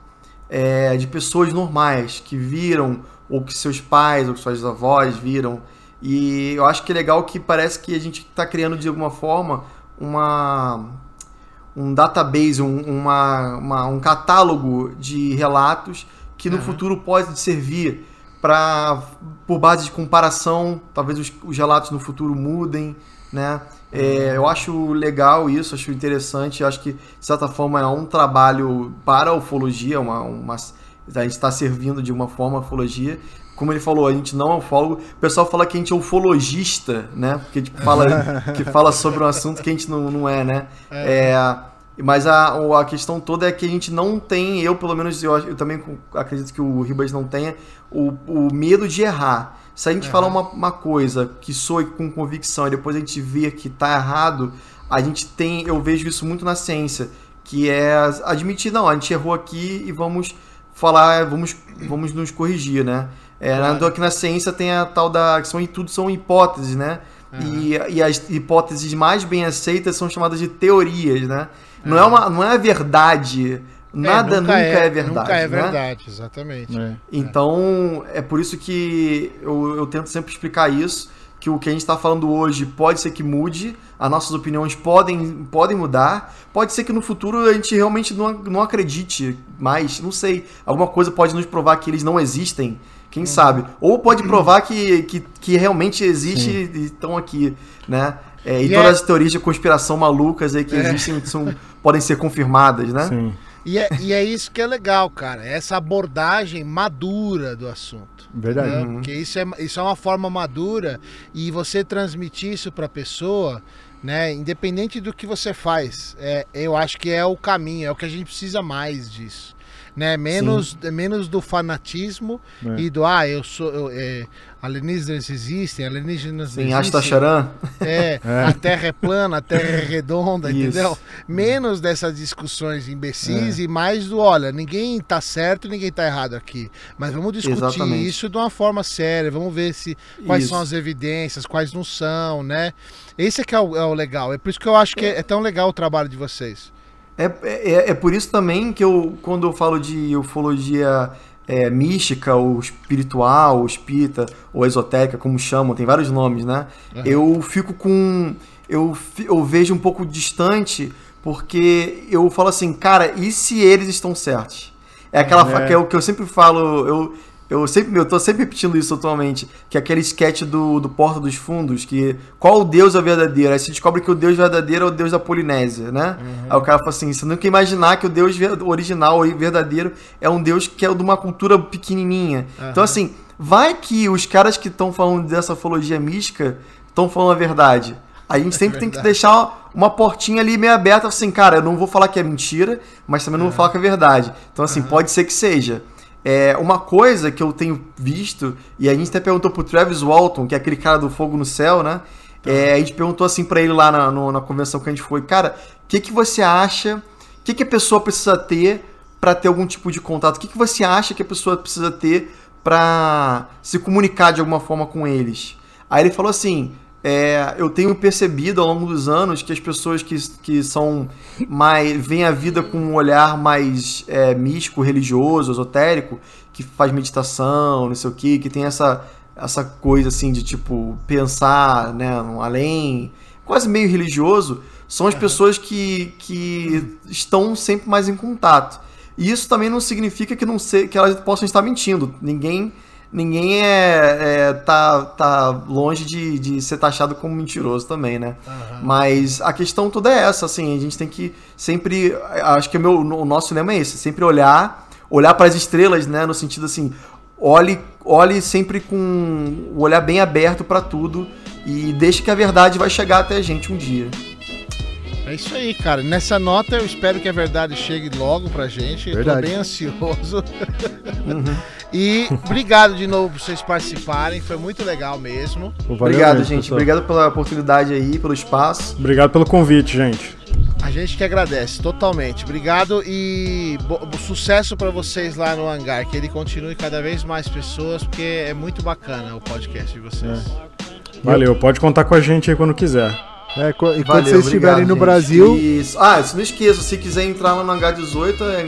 é, de pessoas normais que viram, ou que seus pais ou que suas avós viram. E eu acho que é legal que parece que a gente está criando de alguma forma uma um database, um, uma, uma- um catálogo de relatos que no Aham. futuro pode servir para por base de comparação, talvez os, os relatos no futuro mudem, né? É, eu acho legal isso, acho interessante, acho que de certa forma é um trabalho para a ufologia, uma, uma, a gente está servindo de uma forma a ufologia. Como ele falou, a gente não é ufólogo. O pessoal fala que a gente é ufologista, né? Porque tipo, fala, que fala sobre um assunto que a gente não, não é, né? É, mas a, a questão toda é que a gente não tem, eu pelo menos, eu, eu também acredito que o Ribas não tenha, o, o medo de errar. Se a gente falar uma, uma coisa que soe com convicção e depois a gente vê que tá errado, a gente tem, eu vejo isso muito na ciência, que é admitir, não, a gente errou aqui e vamos falar, vamos, vamos nos corrigir, né? É, Claro. Aqui na ciência tem a tal da, que são, tudo são hipóteses, né? E, e as hipóteses mais bem aceitas são chamadas de teorias, né? Não é, uma, não é a verdade. Nada nunca, é, verdade. Nunca é né? verdade, exatamente. Então, é por isso que eu, eu tento sempre explicar isso, que o que a gente está falando hoje pode ser que mude, as nossas opiniões podem, podem mudar, pode ser que no futuro a gente realmente não, não acredite mais, não sei, alguma coisa pode nos provar que eles não existem, quem sabe? Ou pode provar que, que, que realmente existe e estão aqui, né? É, e E todas é- as teorias de conspiração malucas aí que É. existem são, podem ser confirmadas, né? Sim. E, é, e é isso que é legal, cara. Essa abordagem madura do assunto. Verdade. né? Uhum. Porque isso é, isso é uma forma madura e você transmitir isso para a pessoa, né? Independente do que você faz, é, eu acho que é o caminho, é o que a gente precisa mais disso. Né? Menos, menos do fanatismo É. e do ah, eu sou eu, é, alienígenas existem, alienígenas Sim, existem. É, É. a Terra é plana, a Terra é redonda, Isso. entendeu? Menos dessas discussões imbecis e mais do, olha, ninguém tá certo, ninguém tá errado aqui. Mas vamos discutir Exatamente. isso de uma forma séria, vamos ver se quais Isso. são as evidências, quais não são, né? Esse é que é o, é o legal. É por isso que eu acho que é, é tão legal o trabalho de vocês. É, é, é por isso também que eu, quando eu falo de ufologia é, mística, ou espiritual, ou espírita, ou esotérica, como chamam, tem vários nomes, né? Eu fico com. Eu, eu vejo um pouco distante, porque eu falo assim, cara, e se eles estão certos? É aquela É. que, eu, que eu sempre falo, eu, eu sempre eu tô sempre repetindo isso atualmente, que é aquele sketch do, do Porta dos Fundos, que qual o Deus é o verdadeiro? Aí se descobre que o Deus verdadeiro é o Deus da Polinésia, né? Aí o cara fala assim, você nunca imaginar que o Deus original e verdadeiro é um Deus que é de uma cultura pequenininha. Então assim, vai que os caras que estão falando dessa ufologia mística estão falando a verdade. A gente sempre tem que deixar uma portinha ali meio aberta, assim, cara, eu não vou falar que é mentira, mas também não vou falar que é verdade. Então, assim, pode ser que seja. É, uma coisa que eu tenho visto, e a gente até perguntou pro Travis Walton, que é aquele cara do Fogo no Céu, né? É, a gente perguntou assim pra ele lá na, no- na convenção que a gente foi, cara, o que, que você acha, o que, que a pessoa precisa ter pra ter algum tipo de contato? O que, que você acha que a pessoa precisa ter pra se comunicar de alguma forma com eles? Aí ele falou assim: é, eu tenho percebido ao longo dos anos que as pessoas que, que são mais. veem a vida com um olhar mais é, místico, religioso, esotérico, que faz meditação, não sei o que, que tem essa, essa coisa assim de tipo pensar né, além, quase meio religioso, são as pessoas que, que estão sempre mais em contato. E isso também não significa que, não se, que elas possam estar mentindo. Ninguém ninguém é, é, tá, tá longe de, de ser taxado como mentiroso também, né? Mas a questão toda é essa, assim, a gente tem que sempre, acho que o, meu, o nosso lema é esse, sempre olhar, olhar para as estrelas, né, no sentido assim, olhe, olhe sempre com o olhar bem aberto para tudo e deixe que a verdade vai chegar até a gente um dia. É isso aí, cara. Nessa nota eu espero que a verdade chegue logo pra gente. Eu tô Verdade. bem ansioso. e obrigado de novo por vocês participarem. Foi muito legal mesmo. Valeu Obrigado, mesmo, gente. pessoal. Obrigado pela oportunidade aí, pelo espaço. Obrigado pelo convite, gente. A gente que agradece totalmente. Obrigado e sucesso pra vocês lá no hangar. Que ele continue cada vez mais pessoas, porque é muito bacana o podcast de vocês. Valeu, pode contar com a gente aí quando quiser. É, e quando Valeu, vocês estiverem no Brasil. Isso. Ah, isso não esqueça, se quiser entrar lá no Hangar18, é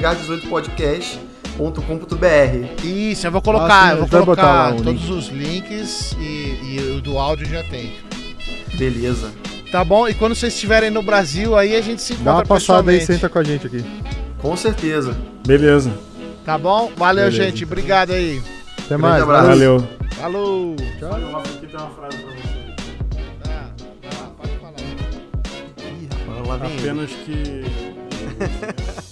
hangar18podcast.com.br. Isso, eu vou Ah, colocar, sim, eu vou colocar todos os links e, e o do áudio já tem. Beleza. Tá bom? E quando vocês estiverem no Brasil, aí a gente se encontra dá uma passada aí, senta com a gente aqui. Com certeza. Beleza. Tá bom? Valeu, Beleza, gente. Obrigado aí. Até mais. abraço. valeu. Falou. aqui tem uma frase pra você. Tá, pode falar. Ih, rapaz, lá vem ele. Apenas que